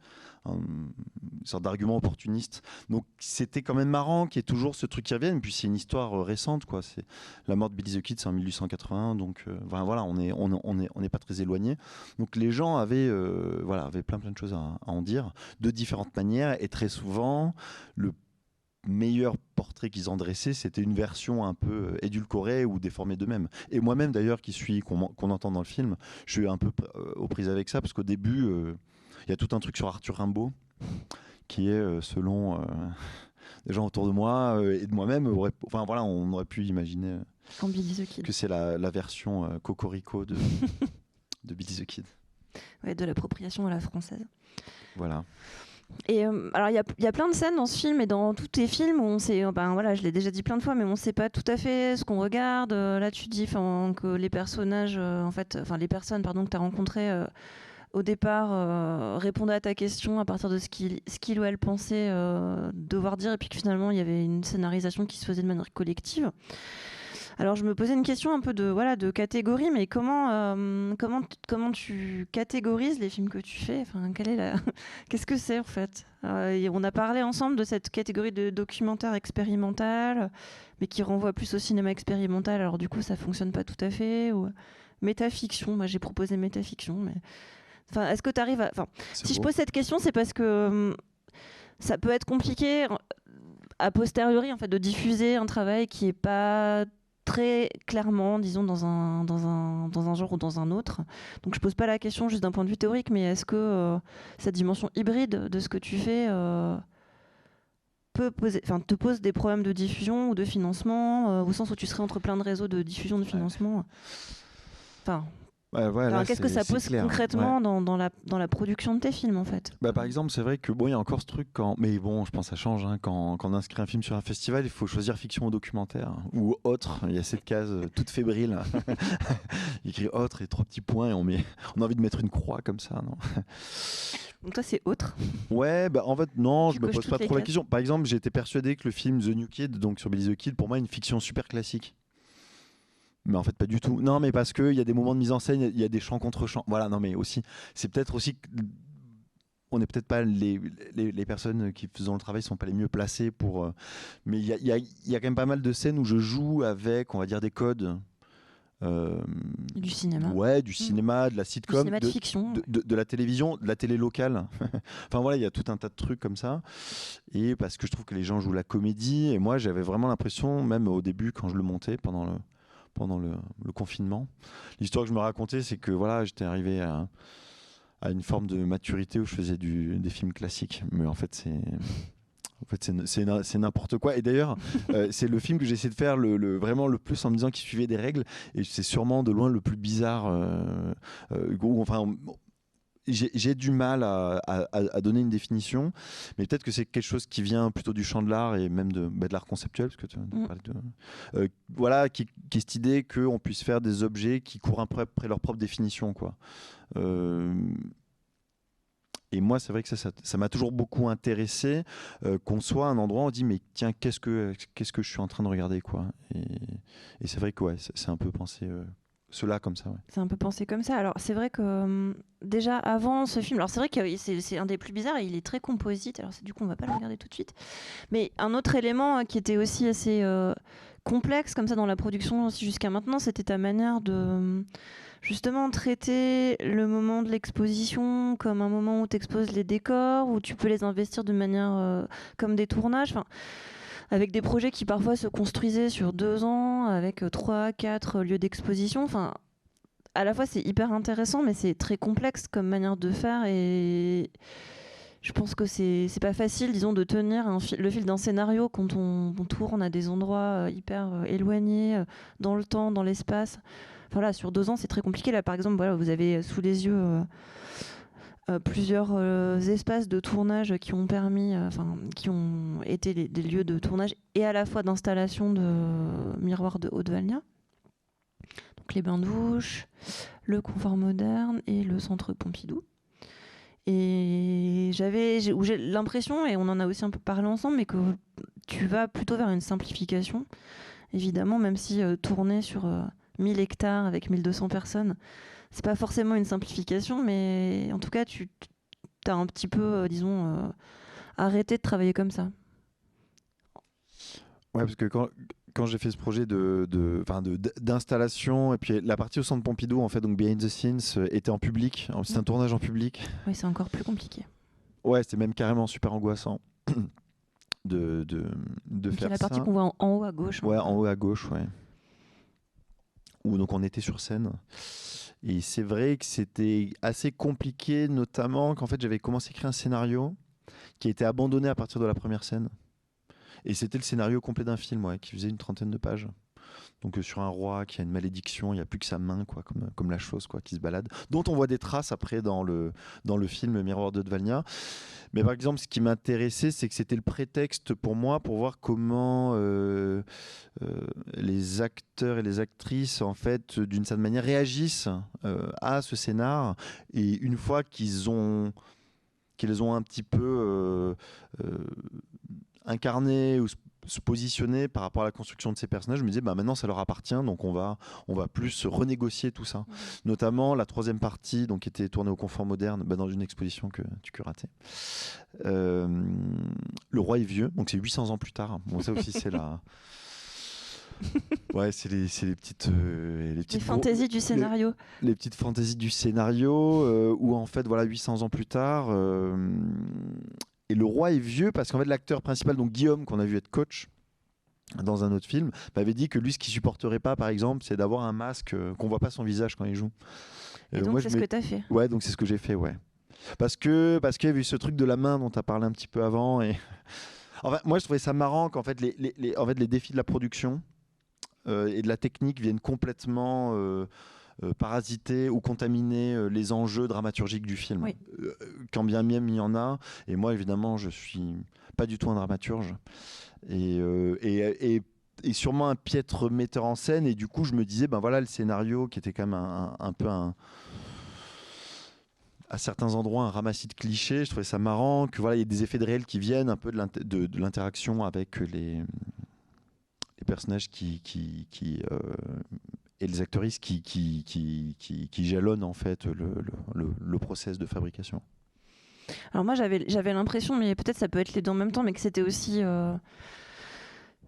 sorte d'argument opportuniste. Donc, c'était quand même marrant qu'il y ait toujours ce truc qui revienne. Puis, c'est une histoire euh, récente, quoi. C'est la mort de Billy the Kid, c'est en 1881. Donc, voilà, on est, on, est, on n'est pas très éloigné. Donc, les gens avaient, voilà, avaient plein, plein de choses à, à en dire de différentes manières. Et très souvent, le meilleur portrait qu'ils ont dressé, c'était une version un peu euh, édulcorée ou déformée d'eux-mêmes. Et moi-même, d'ailleurs, qui suis qu'on entend dans le film, je suis un peu euh, aux prises avec ça parce qu'au début, euh, il y a tout un truc sur Arthur Rimbaud qui est, selon des gens autour de moi et de moi-même, enfin voilà, on aurait pu imaginer que c'est la, version cocorico de, de Billy the Kid. Ouais, de l'appropriation à la française. Voilà. Euh, alors il y, a plein de scènes dans ce film et dans tous tes films où on sait, ben voilà, je l'ai déjà dit plein de fois, mais on sait pas tout à fait ce qu'on regarde. Euh, là, tu dis que les personnages, euh, en fait, enfin les personnes, pardon, que tu as rencontrées au départ répondaient à ta question à partir de ce qu'il ou elle pensait devoir dire, et puis que finalement il y avait une scénarisation qui se faisait de manière collective. Alors je me posais une question un peu de voilà de catégorie, mais comment euh, comment comment tu catégorises les films que tu fais? Enfin, quelle est la qu'est-ce que c'est en fait? Euh, On a parlé ensemble de cette catégorie de documentaire expérimental, mais qui renvoie plus au cinéma expérimental. Alors du coup, ça fonctionne pas tout à fait. Ou métafiction. Moi, j'ai proposé métafiction, mais enfin, est-ce que tu arrives à Enfin, si je pose cette question, c'est parce que hum, ça peut être compliqué a posteriori en fait de diffuser un travail qui est pas très clairement, disons, dans un, dans, un, dans un genre ou dans un autre. Donc je pose pas la question juste d'un point de vue théorique, mais est-ce que euh, cette dimension hybride de ce que tu fais euh, peut poser, te pose des problèmes de diffusion ou de financement, euh, au sens où tu serais entre plein de réseaux de diffusion de financement? Enfin, Qu'est-ce que ça pose concrètement dans, dans, la, dans la production de tes films en fait? Bah, Par exemple, c'est vrai que bon, il y a encore ce truc quand, mais bon, je pense que ça change hein, quand, quand, on inscrit un film sur un festival, il faut choisir fiction ou documentaire hein, ou autre. Il y a cette case euh, toute fébrile, il écrit autre et trois petits points et on met, on a envie de mettre une croix comme ça, non? Donc toi, c'est autre? Ouais, bah en fait, non, je me pose pas trop la question. Par exemple, j'ai été persuadé que le film The New Kid, donc sur Billy the Kid, pour moi, est une fiction super classique. Mais en fait, pas du tout. Non, mais parce qu'il y a des moments de mise en scène, il y a des chants contre chants. Voilà, non, mais aussi, c'est peut-être aussi. On n'est peut-être pas les, les, personnes qui faisant le travail sont pas les mieux placées pour. Euh, mais il y a, y, a, y a, quand même pas mal de scènes où je joue avec, on va dire, des codes. Euh, du cinéma. Ouais, du mmh. cinéma, de la sitcom, de, fiction. De, de, la télévision, de la télé locale. enfin voilà, il y a tout un tas de trucs comme ça. Et parce que je trouve que les gens jouent la comédie. Et moi, j'avais vraiment l'impression, même au début, quand je le montais, pendant le, pendant le, confinement. L'histoire que je me racontais, c'est que voilà, j'étais arrivé à, une forme de maturité où je faisais du, des films classiques. Mais en fait, c'est. En fait, c'est n'importe quoi. Et d'ailleurs, euh, c'est le film que j'ai essayé de faire le, vraiment le plus en me disant qu'il suivait des règles. Et c'est sûrement de loin le plus bizarre. Euh, euh, enfin, j'ai du mal à, donner une définition, mais peut-être que c'est quelque chose qui vient plutôt du champ de l'art et même de, bah, de l'art conceptuel, parce que tu mm. de, euh, voilà, qui, qui, est cette idée qu'on puisse faire des objets qui courent un peu après leur propre définition, quoi. Euh, et moi, c'est vrai que ça, ça m'a toujours beaucoup intéressé euh, qu'on soit à un endroit où on dit mais tiens, qu'est-ce que qu'est-ce que je suis en train de regarder quoi. Et, et c'est vrai que ouais, c'est un peu pensé cela comme ça. C'est un peu pensé comme ça. Alors c'est vrai que hum, déjà avant ce film, alors c'est vrai que c'est un des plus bizarres il est très composite. Alors du coup on va pas le regarder tout de suite. Mais un autre élément euh, qui était aussi assez euh, complexe comme ça dans la production jusqu'à maintenant, c'était ta manière de hum, justement traiter le moment de l'exposition comme un moment où tu exposes les décors, où tu peux les investir de manière euh, comme des tournages. Avec des projets qui parfois se construisaient sur deux ans, avec trois, quatre lieux d'exposition. Enfin, à la fois c'est hyper intéressant, mais c'est très complexe comme manière de faire et je pense que c'est pas facile, disons, de tenir le fil d'un scénario quand on, tourne à des endroits euh, hyper euh, éloignés, euh, dans le temps, dans l'espace. Voilà, sur deux ans, c'est très compliqué. Là, par exemple, vous avez sous les yeux euh, plusieurs euh, espaces de tournage qui ont permis, euh, enfin, qui ont été des lieux de tournage et à la fois d'installation de miroirs de Haute-Valnia. Donc les bains-douches, le confort moderne et le centre Pompidou. Et j'avais j'ai l'impression, et on en a aussi un peu parlé ensemble, mais que tu vas plutôt vers une simplification, évidemment, même si tourner sur 1000 hectares avec 1200 personnes, c'est pas forcément une simplification, mais en tout cas, tu as un petit peu, euh, disons, euh, arrêté de travailler comme ça. Ouais, parce que quand, quand j'ai fait ce projet de, d'installation de, et puis la partie au centre Pompidou en fait donc behind the scenes euh, était en public c'est un tournage en public oui c'est encore plus compliqué ouais c'était même carrément super angoissant de, de, de faire la partie qu'on voit en, en haut à gauche. hein. Ouais, en haut à gauche, ouais. Où donc on était sur scène. Et c'est vrai que c'était assez compliqué, notamment qu'en fait j'avais commencé à écrire un scénario qui a été abandonné à partir de la première scène. Et c'était le scénario complet d'un film, qui faisait une trentaine de pages. Donc euh, sur un roi qui a une malédiction, il n'y a plus que sa main, quoi, comme, comme la chose, quoi, qui se balade, dont on voit des traces après dans le, film Miroir de Dvalnia. Mais par exemple, ce qui m'intéressait, c'est que c'était le prétexte pour moi pour voir comment euh, euh, les acteurs et les actrices, en fait, d'une certaine manière, réagissent euh, à ce scénar. Et une fois qu'ils ont qu'ils ont un petit peu euh, euh, incarné ou se- positionner par rapport à la construction de ces personnages, je me disais bah maintenant ça leur appartient donc on va on va plus renégocier tout ça. Notamment la troisième partie donc qui était tournée au confort moderne bah, dans une exposition que tu curatais. Euh, le roi est vieux donc c'est 800 ans plus tard. Bon ça aussi c'est la Ouais, c'est les, c'est les petites euh, les Les petites fantaisies du scénario. les petites fantaisies du scénario, euh, où en fait, voilà, 800 ans plus tard, euh, et le roi est vieux parce qu'en fait, l'acteur principal, donc Guillaume, qu'on a vu être coach dans un autre film, m'avait dit que lui, ce qu'il supporterait pas, par exemple, c'est d'avoir un masque euh, qu'on voit pas son visage quand il joue. Et Euh, donc, c'est ce que tu as fait. Ouais, donc c'est ce que j'ai fait, ouais. Parce que parce qu'il y avait eu ce truc de la main dont tu as parlé un petit peu avant et enfin, moi je trouvais ça marrant qu'en fait les, les- les- en fait les défis de la production euh, et de la technique viennent complètement euh, parasiter ou contaminer euh, les enjeux dramaturgiques du film. Oui. Euh, quand bien même il y en a et moi évidemment je suis pas du tout un dramaturge et, euh, et, et et sûrement un piètre metteur en scène et du coup je me disais ben voilà le scénario qui était quand même un, un- un peu un à certains endroits un ramassis de clichés je trouvais ça marrant que voilà il y ait des effets de réel qui viennent un peu de l'inter- de- de l'interaction avec les les personnages qui qui, qui euh, et les actrices qui qui, qui, qui, qui jalonnent en fait le, le, process de fabrication Alors moi j'avais j'avais l'impression, mais peut-être ça peut être les deux en même temps, mais que c'était aussi euh,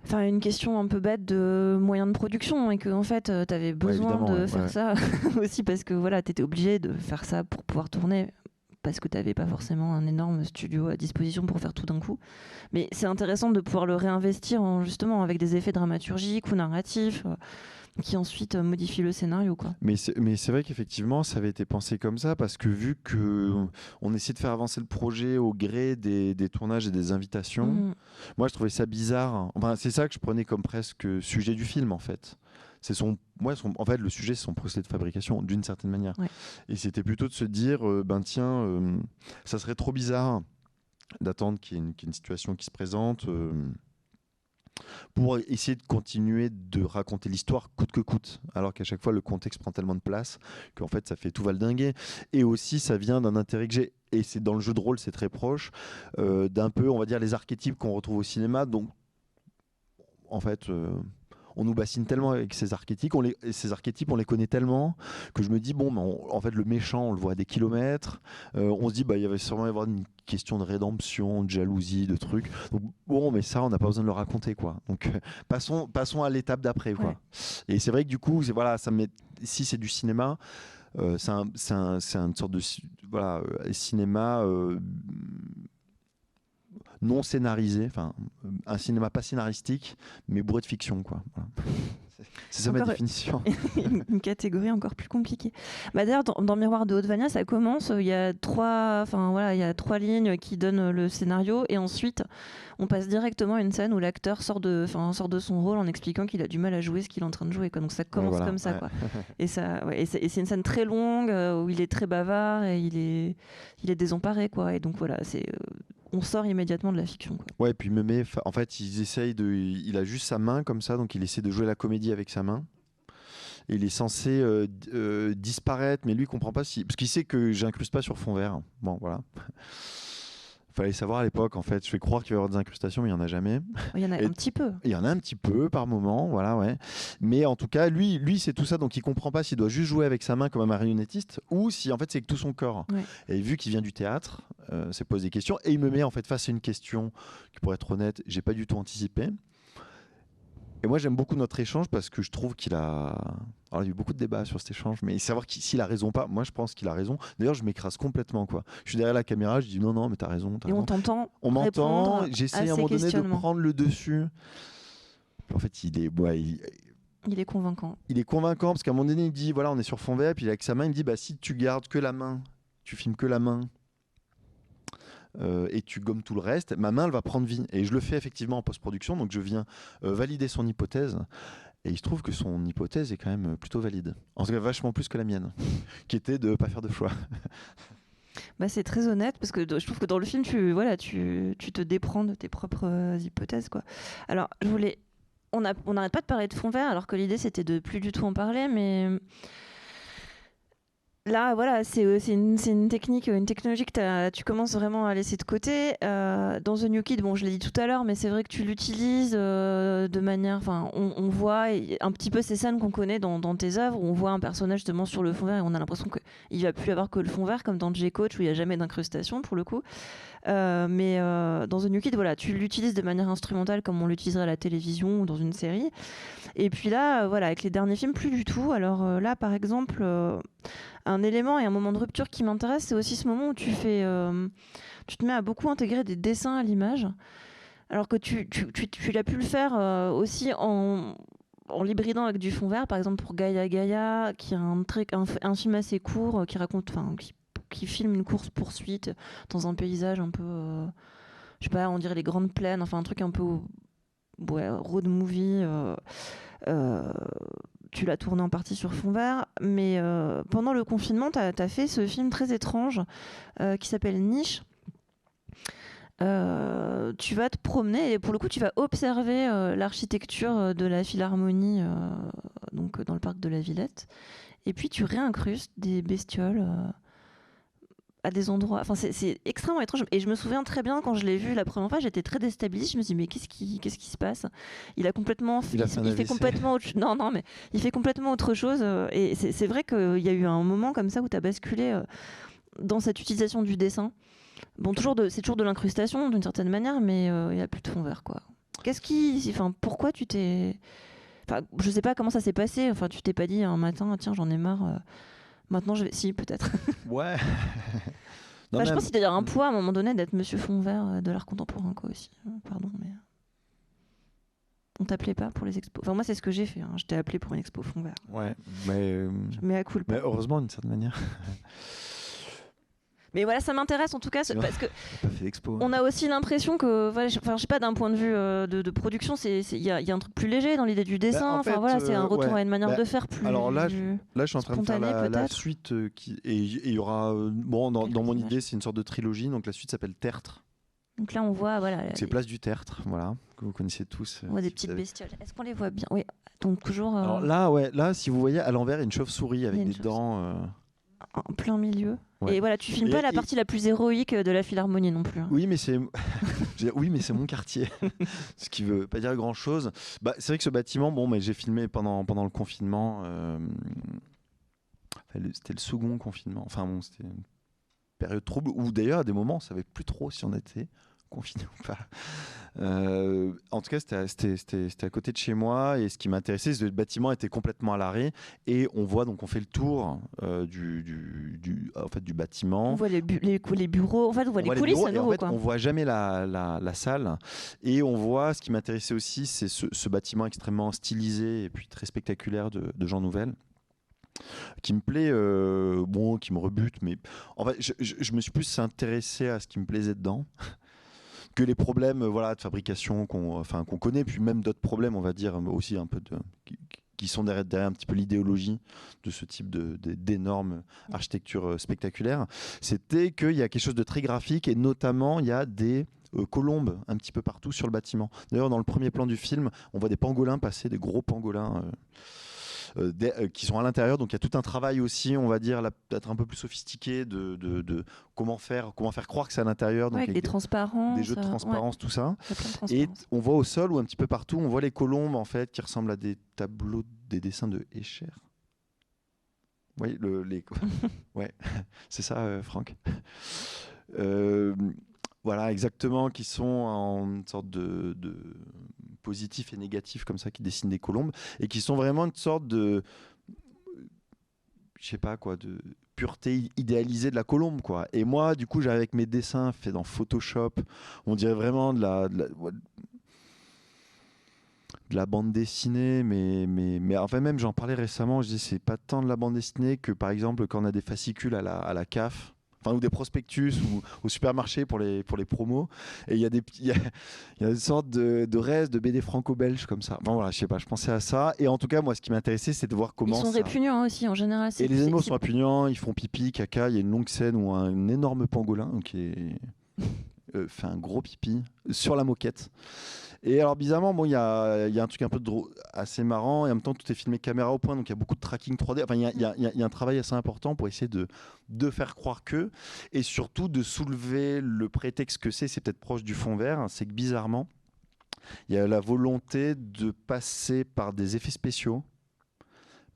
enfin une question un peu bête de moyens de production et que en fait tu avais besoin de ouais, faire ouais. ça aussi parce que voilà, tu étais obligé de faire ça pour pouvoir tourner parce que tu n'avais pas forcément un énorme studio à disposition pour faire tout d'un coup. Mais c'est intéressant de pouvoir le réinvestir en, justement avec des effets dramaturgiques ou narratifs euh, qui ensuite euh, modifient le scénario. Quoi. Mais c'est, vrai qu'effectivement, ça avait été pensé comme ça parce que vu que on essayait de faire avancer le projet au gré des, des tournages et des invitations, Mhm. moi je trouvais ça bizarre. Enfin, c'est ça que je prenais comme presque sujet du film en fait. C'est son, ouais, son, en fait, le sujet, c'est son procédé de fabrication d'une certaine manière. Ouais. Et c'était plutôt de se dire, euh, ben tiens, euh, ça serait trop bizarre d'attendre qu'il y, ait une, qu'il y ait une situation qui se présente. euh, pour essayer de continuer de raconter l'histoire coûte que coûte, alors qu'à chaque fois le contexte prend tellement de place qu'en fait ça fait tout valdinguer. Et aussi ça vient d'un intérêt que j'ai, et c'est dans le jeu de rôle c'est très proche, euh, d'un peu on va dire les archétypes qu'on retrouve au cinéma. Donc en fait euh, on nous bassine tellement avec ces archétypes, on les, ces archétypes, on les connaît tellement que je me dis bon, ben, on- en fait le méchant, on le voit à des kilomètres. Euh, on se dit bah il va sûrement y avoir une question de rédemption, de jalousie, de trucs. Donc, bon, mais ça, on n'a pas besoin de le raconter quoi. Donc euh, passons, passons à l'étape d'après quoi. Ouais. Et c'est vrai que du coup, voilà, ça me met, si c'est du cinéma. euh, c'est un, un- une sorte de voilà, cinéma non scénarisé, enfin euh, un cinéma pas scénaristique, mais bourré de fiction quoi. C'est- ça ma définition. une une catégorie encore plus compliquée. Bah D'ailleurs, dans, dans Miroir de Haute-Vania, ça commence. Il y a trois, enfin voilà, il y a trois lignes qui donnent le scénario, et ensuite, on passe directement à une scène où l'acteur sort de, enfin sort de son rôle en expliquant qu'il a du mal à jouer ce qu'il est en train de jouer. Quoi. Donc ça commence voilà, comme ça, ouais. quoi. Et ça, ouais, et c'est et une scène très longue euh, où il est très bavard et il est, il est désemparé, quoi. Et donc voilà, c'est, euh, on sort immédiatement de la fiction. Quoi. Ouais, puis il me met. fa- En fait, ils essayent de. Il a juste sa main comme ça, donc il essaie de jouer la comédie avec sa main. Il est censé euh, euh, disparaître, mais lui il comprend pas si. Parce qu'il sait que j'incruste pas sur fond vert. Bon, voilà. Fallait savoir à l'époque, en fait. Je fais croire qu'il va y avoir des incrustations, mais il y en a jamais. Il y en a Et- un petit peu. Il y en a un petit peu par moment, voilà, ouais. Mais en tout cas, lui, lui c'est tout ça, donc il comprend pas s'il doit juste jouer avec sa main comme un marionnettiste ou si en fait c'est avec tout son corps. Ouais. Et vu qu'il vient du théâtre, euh, c'est pose des questions et il me met en fait face à une question qui, pour être honnête, j'ai pas du tout anticipé. Et moi, j'aime beaucoup notre échange parce que je trouve qu'il a. Alors, il y a eu beaucoup de débats sur cet échange, mais savoir s'il a raison ou pas, moi, je pense qu'il a raison. D'ailleurs, je m'écrase complètement, quoi. Je suis derrière la caméra, je dis non, non, mais t'as raison. Et on t'entend On m'entend, j'essaie à un moment donné de prendre le dessus. En fait, il est, ouais, il, Il est convaincant. il est convaincant parce qu'à un moment donné, il dit voilà, on est sur fond vert, puis avec sa main, il me dit bah, si tu gardes que la main, tu filmes que la main euh, et tu gommes tout le reste, ma main, elle va prendre vie. Et je le fais effectivement en post-production, donc je viens euh, valider son hypothèse. Et il se trouve que son hypothèse est quand même plutôt valide. En tout cas, vachement plus que la mienne, qui était de pas faire de choix. Bah, c'est très honnête parce que je trouve que dans le film, tu, voilà, tu, tu te déprends de tes propres euh, hypothèses. Quoi. Alors, je voulais. On a- on n'arrête pas de parler de fond vert alors que l'idée c'était de plus du tout en parler, mais. Là, voilà, c'est euh, c'est une, technique, une technologie que tu commences vraiment à laisser de côté. Euh, dans The New Kid, bon, je l'ai dit tout à l'heure, mais c'est vrai que tu l'utilises euh, de manière. Enfin, on, voit un petit peu ces scènes qu'on connaît dans, dans tes œuvres où on voit un personnage justement sur le fond vert et on a l'impression qu'il va plus avoir que le fond vert, comme dans J-Coach où il n'y a jamais d'incrustation pour le coup. Euh, mais euh, dans The New Kid, voilà, tu l'utilises de manière instrumentale comme on l'utiliserait à la télévision ou dans une série. Et puis là, euh, voilà, avec les derniers films, plus du tout. Alors là, par exemple, un élément et un moment de rupture qui m'intéresse, c'est aussi ce moment où tu fais, tu te mets à beaucoup intégrer des dessins à l'image, alors que tu, tu, tu, tu l'as pu le faire aussi en en l'hybridant avec du fond vert, par exemple pour Gaia Gaia, qui a un, très, un, film assez court, qui raconte, enfin, qui, qui filme une course poursuite dans un paysage un peu, euh, je sais pas, on dirait les grandes plaines, enfin un truc un peu road movie. euh, euh, tu l'as tourné en partie sur fond vert, mais euh, pendant le confinement, tu as, fait ce film très étrange qui s'appelle Niche. Tu vas te promener et pour le coup tu vas observer l'architecture de la Philharmonie donc dans le parc de la Villette et puis tu réincrustes des bestioles à des endroits enfin c'est- extrêmement étrange et je me souviens très bien quand je l'ai vu la première fois j'étais très déstabilisée je me suis dit mais qu'est-ce qui qu'est-ce qui se passe? Il a complètement Il a il, fait il complètement autre, non non mais il fait complètement autre chose euh, et c'est vrai qu'il y a eu un moment comme ça où tu as basculé euh, dans cette utilisation du dessin Bon, toujours de, c'est toujours de l'incrustation d'une certaine manière, mais euh, il n'y a plus de fond vert, quoi. Qu'est-ce qui, enfin, pourquoi tu t'es, enfin, je sais pas comment ça s'est passé. Enfin, tu t'es pas dit un matin, tiens, j'en ai marre. euh, maintenant, je vais, si peut-être. Ouais. Enfin, Non, je pense qu'il y a un poids à un moment donné d'être Monsieur fond vert euh, de l'art contemporain, quoi aussi. Euh, Pardon, mais on t'appelait pas pour les expos. Enfin, moi, c'est ce que j'ai fait. hein. Je t'ai appelé pour une expo fond vert. Ouais, mais, euh, Mais à cool. mais heureusement d'une certaine manière. Mais voilà, ça m'intéresse en tout cas, parce que fait d'expo. hein. On a aussi l'impression que, voilà, je, enfin, je sais pas, d'un point de vue euh, de, de production, c'est il y, a il y a un truc plus léger dans l'idée du dessin. Bah, en enfin voilà, c'est un euh, retour ouais. à une manière Bah, de faire plus. alors là, plus- Là, je suis en train de faire la, la suite euh, qui et il y aura euh, bon dans, mon idée, c'est une sorte de trilogie. Donc la suite s'appelle Tertre. Donc là, on voit, voilà, C'est Place du Tertre, voilà, que vous connaissez tous. euh, on voit des si petites bestioles. Est-ce qu'on les voit bien? Oui. Donc toujours euh, Alors là, ouais, là, si vous voyez à l'envers, une chauve-souris avec une des dents. Euh, en plein milieu. Ouais. Et voilà, tu filmes Et- pas la et- partie la plus héroïque de la Philharmonie non plus. hein. Oui, mais c'est oui, mais c'est mon quartier. ce qui veut pas dire grand-chose. Bah, c'est vrai que ce bâtiment, bon, mais j'ai filmé pendant pendant le confinement. euh, enfin, C'était le second confinement. Enfin bon, c'était une période trouble où d'ailleurs à des moments on savait plus trop si on était confiné ou pas. Euh, en tout cas, c'était à- côté de chez moi et ce qui m'intéressait, c'est que le bâtiment était complètement à l'arrêt et on voit donc on fait le tour euh, du, du, du- en fait, du bâtiment. On voit les, bu- les, les bureaux, en fait, on voit On les voit les coulisses bureaux à et en nouveau. fait, quoi. on voit jamais la, la- la salle et on voit ce qui m'intéressait aussi c'est ce, ce bâtiment extrêmement stylisé et puis très spectaculaire de, de Jean Nouvel qui me plaît euh, bon qui me rebute mais en fait je, je- je me suis plus intéressé à ce qui me plaisait dedans que les problèmes euh, voilà de fabrication qu'on enfin connaît puis même d'autres problèmes on va dire aussi un peu de qui, sont derrière, un petit peu l'idéologie de ce type d'énormes architectures euh, spectaculaires c'était qu'il y a quelque chose de très graphique et notamment il y a des euh, colombes un petit peu partout sur le bâtiment. D'ailleurs, dans le premier plan du film, on voit des pangolins passer, des gros pangolins. euh, euh, des- euh, qui sont à l'intérieur. Donc il y a tout un travail aussi on va dire peut-être un peu plus sophistiqué de, de- de comment faire comment faire croire que c'est à l'intérieur. Donc Ouais, avec des transparences. des jeux de euh, ouais, transparence tout ça. Et on voit au sol ou un petit peu partout on voit les colombes en fait qui ressemblent à des tableaux des dessins de Escher. Le, les ouais c'est ça euh, Franck. Euh, voilà exactement qui sont en sorte de, de positifs et négatifs comme ça qui dessinent des colombes et qui sont vraiment une sorte de je sais pas quoi de pureté idéalisée de la colombe quoi. Et moi du coup j'avais avec mes dessins faits dans Photoshop on dirait vraiment de la, de la, de la bande dessinée, mais, mais, mais enfin même j'en parlais récemment, je dis c'est pas tant de la bande dessinée que par exemple quand on a des fascicules à la, à la CAF, enfin ou des prospectus ou au supermarché pour les, pour les promos, et il y a des y a, y a une sorte de, de reste de BD franco-belge comme ça. Bon voilà, je sais pas, je pensais à ça, et en tout cas moi ce qui m'intéressait c'est de voir comment Ils sont ça... répugnants aussi en général. Et les animaux sont répugnants, ils font pipi, caca. Il y a une longue scène où un énorme pangolin qui est, euh, fait un gros pipi sur la moquette. Et alors bizarrement, bon, il y a, un truc un peu assez marrant et en même temps tout est filmé caméra au point, donc il y a beaucoup de tracking 3D. Enfin, il y a, un travail assez important pour essayer de, faire croire que et surtout de soulever le prétexte que c'est, c'est peut-être proche du fond vert, c'est que bizarrement, il y a la volonté de passer par des effets spéciaux,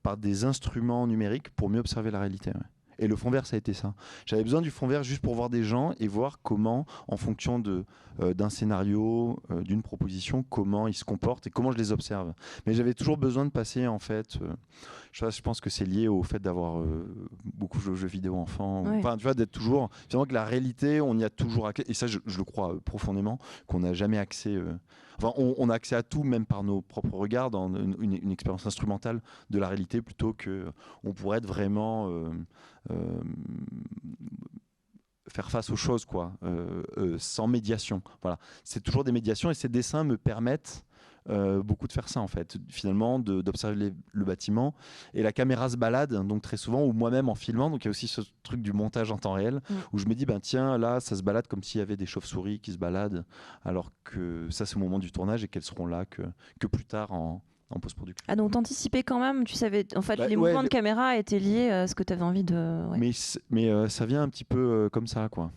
par des instruments numériques pour mieux observer la réalité. ouais. Et le fond vert, ça a été ça. J'avais besoin du fond vert juste pour voir des gens et voir comment, en fonction de, euh, d'un scénario, euh, d'une proposition, comment ils se comportent et comment je les observe. Mais j'avais toujours besoin de passer, en fait, euh, je, je pense que c'est lié au fait d'avoir euh, beaucoup aux jeux vidéo enfant. Ouais. Enfin, tu vois, d'être toujours. Finalement, que la réalité, on y a toujours accès. Et ça, je, je le crois profondément, qu'on n'a jamais accès. On, a accès à tout, même par nos propres regards, dans une, expérience instrumentale de la réalité, plutôt que on pourrait être vraiment euh, euh, faire face aux choses, euh, sans médiation. Voilà, c'est toujours des médiations et ces dessins me permettent euh, beaucoup de faire ça en fait, finalement, d'observer le bâtiment et la caméra se balade donc très souvent ou moi-même en filmant. Donc il y a aussi ce truc du montage en temps réel Mm. où je me dis ben tiens là ça se balade comme s'il y avait des chauves-souris qui se baladent alors que ça c'est au moment du tournage et qu'elles seront là que, que plus tard en, en post-production. Ah donc t'anticipais quand même, tu savais, en fait Bah, les ouais, mouvements de le- caméra étaient liés à ce que tu avais envie de... ouais. Mais, mais euh, ça vient un petit peu euh, comme ça quoi,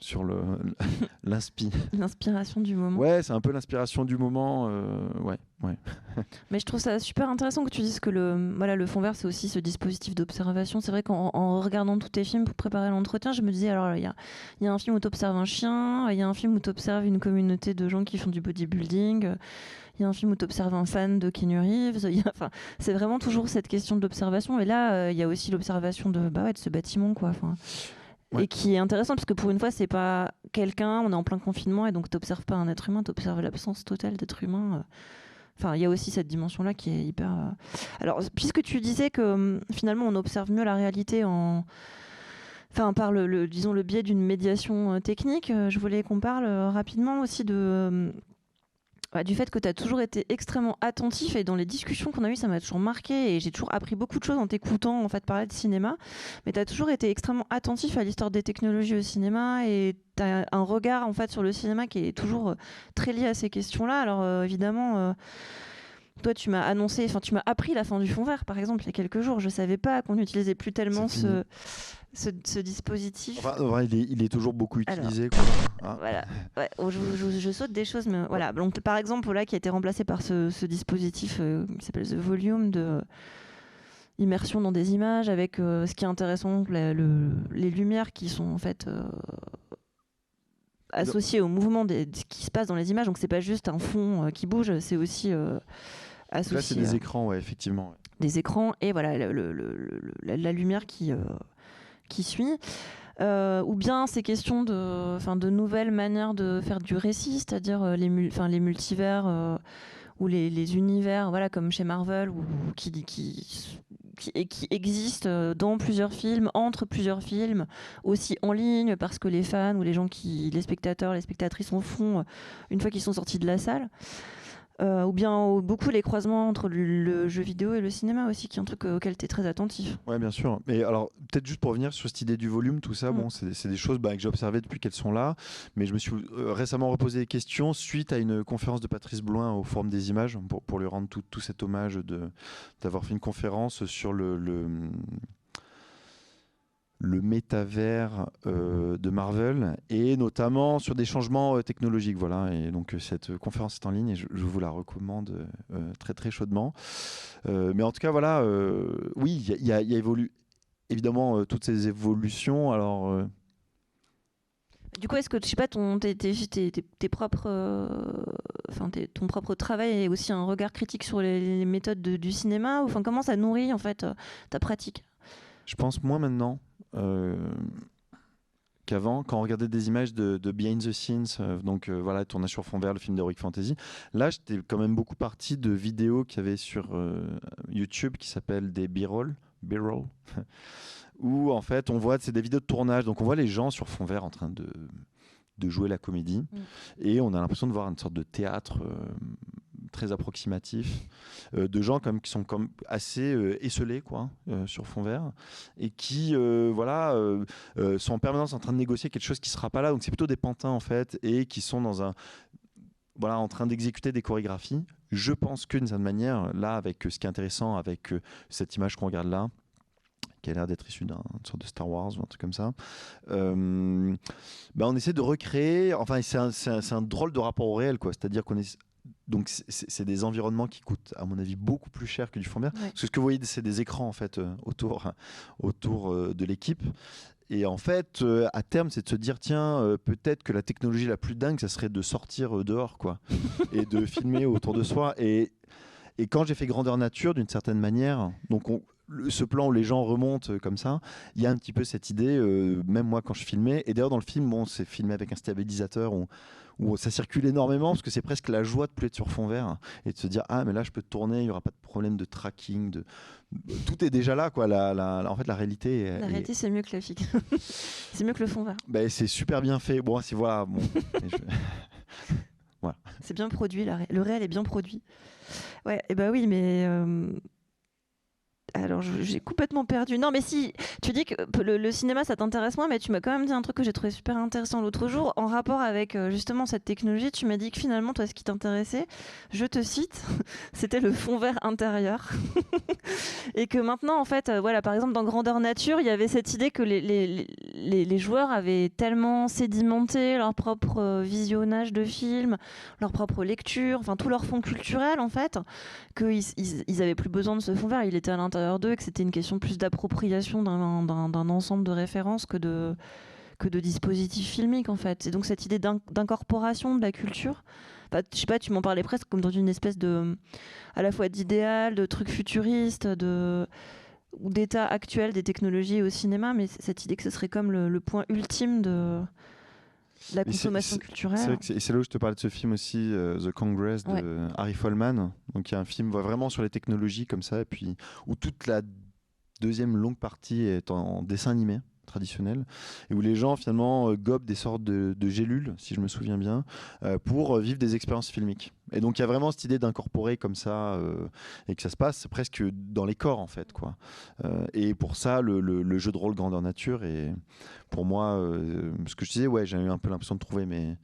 sur le l'inspi. L'inspiration du moment. Ouais, c'est un peu l'inspiration du moment. euh, ouais, ouais. Mais je trouve ça super intéressant que tu dises que le, voilà, le fond vert, c'est aussi ce dispositif d'observation. C'est vrai qu'en en regardant tous tes films pour préparer l'entretien, je me disais, alors il y a, il y a un film où tu observes un chien, il y a un film où tu observes une communauté de gens qui font du bodybuilding, il y a un film où tu observes un fan de Keanu Reeves. il y a- Enfin, c'est vraiment toujours cette question d'observation. Et là, euh, il y a aussi l'observation de, bah ouais, de ce bâtiment. Quoi. Enfin, Et qui est intéressant parce que pour une fois, c'est pas quelqu'un, on est en plein confinement et donc tu n'observes pas un être humain, tu observes l'absence totale d'être humain. euh. Enfin, il y a aussi cette dimension-là qui est hyper. euh, Alors, puisque tu disais que hum, finalement, on observe mieux la réalité en. Enfin, par le, disons, le biais d'une médiation euh, technique, je voulais qu'on parle rapidement aussi de. Bah, du fait que tu as toujours été extrêmement attentif et dans les discussions qu'on a eues, ça m'a toujours marqué et j'ai toujours appris beaucoup de choses en t'écoutant en fait parler de cinéma. Mais tu as toujours été extrêmement attentif à l'histoire des technologies au cinéma et tu as un regard en fait sur le cinéma qui est toujours euh, très lié à ces questions-là. Alors euh, évidemment, euh, toi tu m'as annoncé, enfin tu m'as appris la fin du fond vert par exemple il y a quelques jours. Je savais pas qu'on n'utilisait plus tellement ce, ce, ce dispositif. Enfin, en vrai, il, est, il est toujours beaucoup Alors. utilisé. quoi. Ah. Voilà, ouais, oh, je, je- je saute des choses, mais voilà. Donc, par exemple, là, qui a été remplacé par ce, ce dispositif euh, qui s'appelle The Volume de euh, immersion dans des images, avec euh, ce qui est intéressant, la- le- les lumières qui sont en fait euh, associées au mouvement de ce qui se passe dans les images. Donc, c'est pas juste un fond euh, qui bouge, c'est aussi euh, Là, c'est des à écrans, ouais, effectivement. des écrans et voilà le- le- le- le- la, la lumière qui, euh, qui suit. Euh, ou bien ces questions de, enfin, de nouvelles manières de faire du récit, c'est-à-dire euh, les, mul- les multivers euh, ou les, les univers, voilà, comme chez Marvel, ou, ou qui, qui, qui, qui existent euh, dans plusieurs films, entre plusieurs films, aussi en ligne, parce que les fans ou les gens qui, les spectateurs, les spectatrices en font euh, une fois qu'ils sont sortis de la salle. Euh, ou bien beaucoup les croisements entre le, le jeu vidéo et le cinéma aussi, qui est un truc euh, auquel tu es très attentif. Ouais, bien sûr. Mais alors, peut-être juste pour revenir sur cette idée du volume, tout ça, Mm. bon, c'est c'est des choses bah, que j'ai observées depuis qu'elles sont là. Mais je me suis euh, récemment reposé des questions suite à une conférence de Patrice Bloin au Forum des images, pour, pour lui rendre tout, tout cet hommage d'avoir fait une conférence sur le. le le métavers euh, de Marvel et notamment sur des changements euh, technologiques voilà. Et donc euh, cette conférence est en ligne et je, je vous la recommande euh, très très chaudement. Euh, mais en tout cas voilà euh, oui il y a, il y a- il y a évolu- évidemment euh, toutes ces évolutions. Alors euh, Du coup, est-ce que, je sais pas, ton, tes, tes, tes, tes propres, euh, enfin, ton propre travail est aussi un regard critique sur les, les méthodes de, du cinéma Enfin, comment ça nourrit en fait euh, ta pratique? Je pense moins maintenant. Euh, qu'avant, quand on regardait des images de, de behind the scenes, euh, donc euh, voilà, tournage sur fond vert, le film d'Heroic Fantasy, là j'étais quand même beaucoup parti de vidéos qu'il y avait sur euh, YouTube qui s'appellent des B-roll, B-roll, où en fait on voit, c'est des vidéos de tournage, donc on voit les gens sur fond vert en train de, de jouer la comédie, Mm. et on a l'impression de voir une sorte de théâtre très approximatif, euh, de gens comme, qui sont comme assez euh, esselés quoi, euh, sur fond vert, et qui euh, voilà, sont en permanence en train de négocier quelque chose qui sera pas là, donc c'est plutôt des pantins en fait, et qui sont dans un voilà, en train d'exécuter des chorégraphies. Je pense que d'une certaine manière, là, avec ce qui est intéressant avec cette image qu'on regarde là, qui a l'air d'être issue d'une sorte de Star Wars ou un truc comme ça, euh, bah, on essaie de recréer. Enfin, c'est un drôle de rapport au réel, quoi. C'est-à-dire qu'on est donc c'est- des environnements qui coûtent, à mon avis, beaucoup plus cher que du fond vert. Ouais. Parce que ce que vous voyez, c'est des écrans en fait euh, autour, autour euh, de l'équipe. Et en fait, euh, à terme, c'est de se dire tiens, euh, peut-être que la technologie la plus dingue, ça serait de sortir euh, dehors, quoi, et de filmer autour de soi. Et, et quand j'ai fait Grandeur Nature, d'une certaine manière, donc on- le- ce plan où les gens remontent euh, comme ça, il y a un petit peu cette idée, euh, même moi quand je filmais, et d'ailleurs dans le film, bon, c'est filmé avec un stabilisateur où, où ça circule énormément parce que c'est presque la joie de plus être sur fond vert et de se dire ah mais là je peux tourner, il y aura pas de problème de tracking, de tout est déjà là quoi. La, la- la- en fait la réalité, est- La est- réalité, c'est mieux que la fiction. c'est mieux que le fond vert. ben, c'est super bien fait. Bon si voilà bon. Je- C'est bien produit, la ré- le réel est bien produit. Ouais, et bah oui, mais. euh, Alors, j'ai complètement perdu. Non, mais si, tu dis que le, cinéma, ça t'intéresse moins, mais tu m'as quand même dit un truc que j'ai trouvé super intéressant l'autre jour, en rapport avec euh, justement cette technologie. Tu m'as dit que finalement, toi, ce qui t'intéressait, je te cite, c'était le fond vert intérieur. et que maintenant, en fait, euh, voilà, par exemple, dans Grandeur Nature, il y avait cette idée que les, joueurs avaient tellement sédimenté leur propre euh, visionnage de films, leur propre lecture, enfin tout leur fond culturel en fait, qu'ils ils, ils plus besoin de ce fond vert, il était à l'intérieur et que c'était une question plus d'appropriation d'un- ensemble de références que de, dispositifs filmiques en fait. C'est donc cette idée d'in- d'incorporation de la culture. Enfin, je sais pas, tu m'en parlais presque comme dans une espèce de, à la fois d'idéal, de truc futuriste, de d'état actuel des technologies au cinéma, mais cette idée que ce serait comme le point ultime de la consommation culturelle. C'est là où je te parlais de ce film aussi, euh, The Congress de Ouais. Harry Folman. Donc il y a un film vraiment sur les technologies comme ça, et puis où toute la deuxième longue partie est en dessin animé traditionnel et où les gens finalement euh, gobent des sortes de, gélules si je me souviens bien euh, pour euh, vivre des expériences filmiques et donc il y a vraiment cette idée d'incorporer comme ça et que ça se passe presque dans les corps en fait quoi et pour ça le, jeu de rôle grandeur nature est pour moi ce que je disais ouais j'ai eu un peu l'impression de trouver mes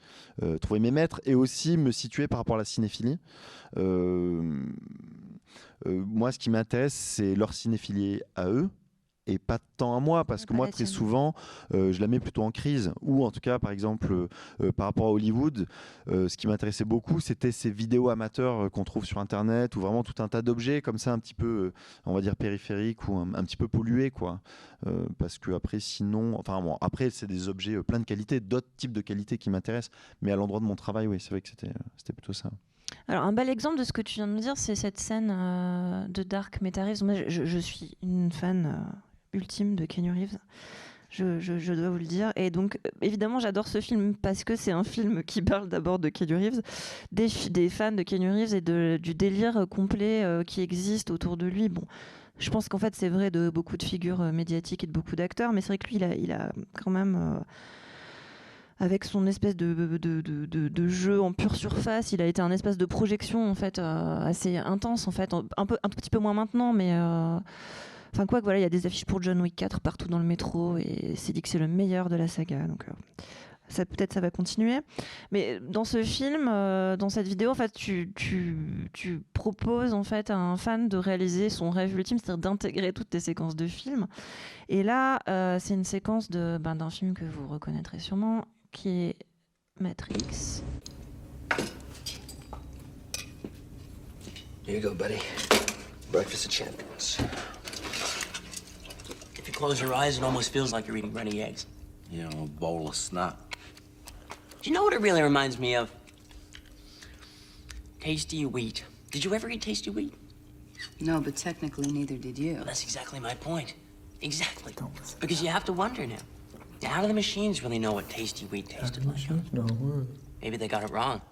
trouver mes maîtres et aussi me situer par rapport à la cinéphilie. Moi, ce qui m'intéresse, c'est leur cinéphilie à eux et pas tant à moi parce que Pas moi très souvent euh, je la mets plutôt en crise. Ou en tout cas par exemple euh, euh, par rapport à Hollywood euh, ce qui m'intéressait beaucoup c'était ces vidéos amateurs qu'on trouve sur internet ou vraiment tout un tas d'objets comme ça un petit peu on va dire périphériques ou un, un petit peu pollués quoi. Parce que après sinon enfin bon après c'est des objets plein de qualités d'autres types de qualités qui m'intéressent mais à l'endroit de mon travail oui c'est vrai que c'était c'était plutôt ça. Alors, un bel exemple de ce que tu viens de me dire, c'est cette scène euh, de Dark Meta-Reeves. Moi, je, je suis une fan euh, ultime de Keanu Reeves. Je, dois vous le dire. Et donc, évidemment, j'adore ce film parce que c'est un film qui parle d'abord de Keanu Reeves, des, fans de Keanu Reeves et du délire complet euh, qui existe autour de lui. Bon, je pense qu'en fait, c'est vrai de beaucoup de figures euh, médiatiques et de beaucoup d'acteurs, mais c'est vrai que lui, il a, quand même. euh, avec son espèce de, jeu en pure surface, il a été un espèce de projection en fait assez intense en fait, un, petit peu moins maintenant, mais enfin quoi que voilà, il y a des affiches pour John Wick 4 partout dans le métro et c'est dit que c'est le meilleur de la saga, donc euh, ça peut-être ça va continuer. Mais dans ce film, euh, dans cette vidéo, en fait, tu, tu, proposes en fait à un fan de réaliser son rêve ultime, c'est-à-dire d'intégrer toutes tes séquences de films. Et là, euh, c'est une séquence de ben, d'un film que vous reconnaîtrez sûrement, qui est Matrix. Here you go, buddy. Breakfast of champions. If you close your eyes, it almost feels like you're eating runny eggs. You know, a bowl of snot. Do you know what it really reminds me of? Tasty wheat. Did you ever eat tasty wheat? No, but technically neither did you. Well, that's exactly my point. Exactly. Because you have to wonder now. Now, How do the machines really know what tasty wheat tasted like? huh? Maybe they got it wrong.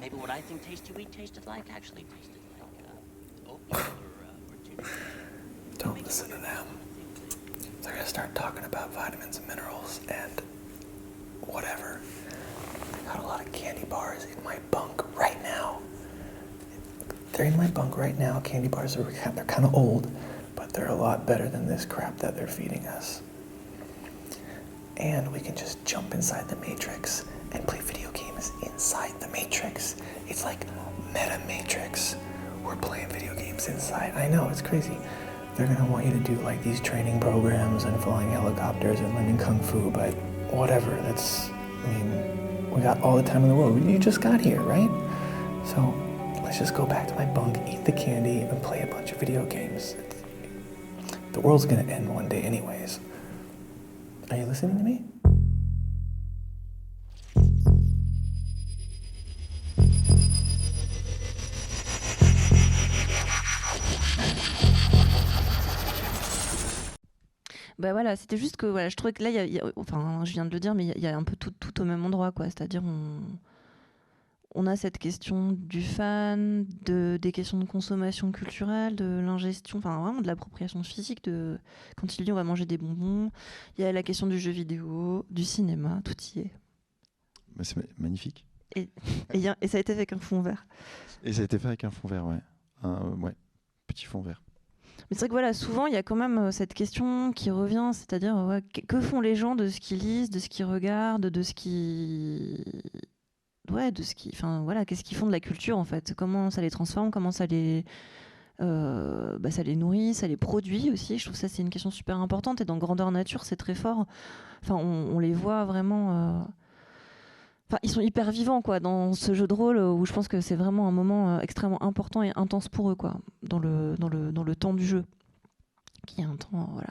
Maybe what I think tasty wheat tasted like actually tasted like uh, oatmeal or, uh, or tuna. Don't listen to them. They're gonna start talking about vitamins and minerals and whatever. I got a lot of candy bars in my bunk right now. They're in my bunk right now. Candy bars are they're kind of old, but they're a lot better than this crap that they're feeding us. And we can just jump inside the matrix and play video games inside the matrix. It's like meta matrix. We're playing video games inside. I know it's crazy. They're gonna want you to do like these training programs and flying helicopters and learning kung fu, but whatever. That's, I mean, we got all the time in the world. You just got here, right? So let's just go back to my bunk, eat the candy, and play a bunch of video games. The world's gonna end one day, anyways. Are you listening to me? Bah voilà, c'était juste que voilà, je trouvais que là, il y a- il y a- enfin, je viens de le dire, mais il y a- il y, a un peu tout, tout au même endroit, quoi. C'est-à-dire, on, on a cette question du fan, de, des questions de consommation culturelle, de l'ingestion, enfin vraiment de l'appropriation physique. De, quand il dit on va manger des bonbons, il y a la question du jeu vidéo, du cinéma, tout y est. Bah, c'est ma- magnifique. Et, et ça a été fait avec un fond vert. Et ça a été fait avec un fond vert, ouais. Un, euh, ouais, petit fond vert. Mais c'est vrai que voilà, souvent il y a quand même euh, cette question qui revient, c'est-à-dire euh, que, font les gens de ce qu'ils lisent, de ce qu'ils regardent, de ce qui, ouais, de ce qui, enfin voilà, qu'est-ce qu'ils font de la culture en fait? Comment ça les transforme? Comment ça les, euh, bah, ça les nourrit, ça les produit aussi? Je trouve ça c'est une question super importante et dans Grandeur Nature c'est très fort. Enfin, on, les voit vraiment. Enfin, ils sont hyper vivants quoi dans ce jeu de rôle où je pense que c'est vraiment un moment euh, extrêmement important et intense pour eux quoi dans le dans le dans le temps du jeu qui est un temps euh, voilà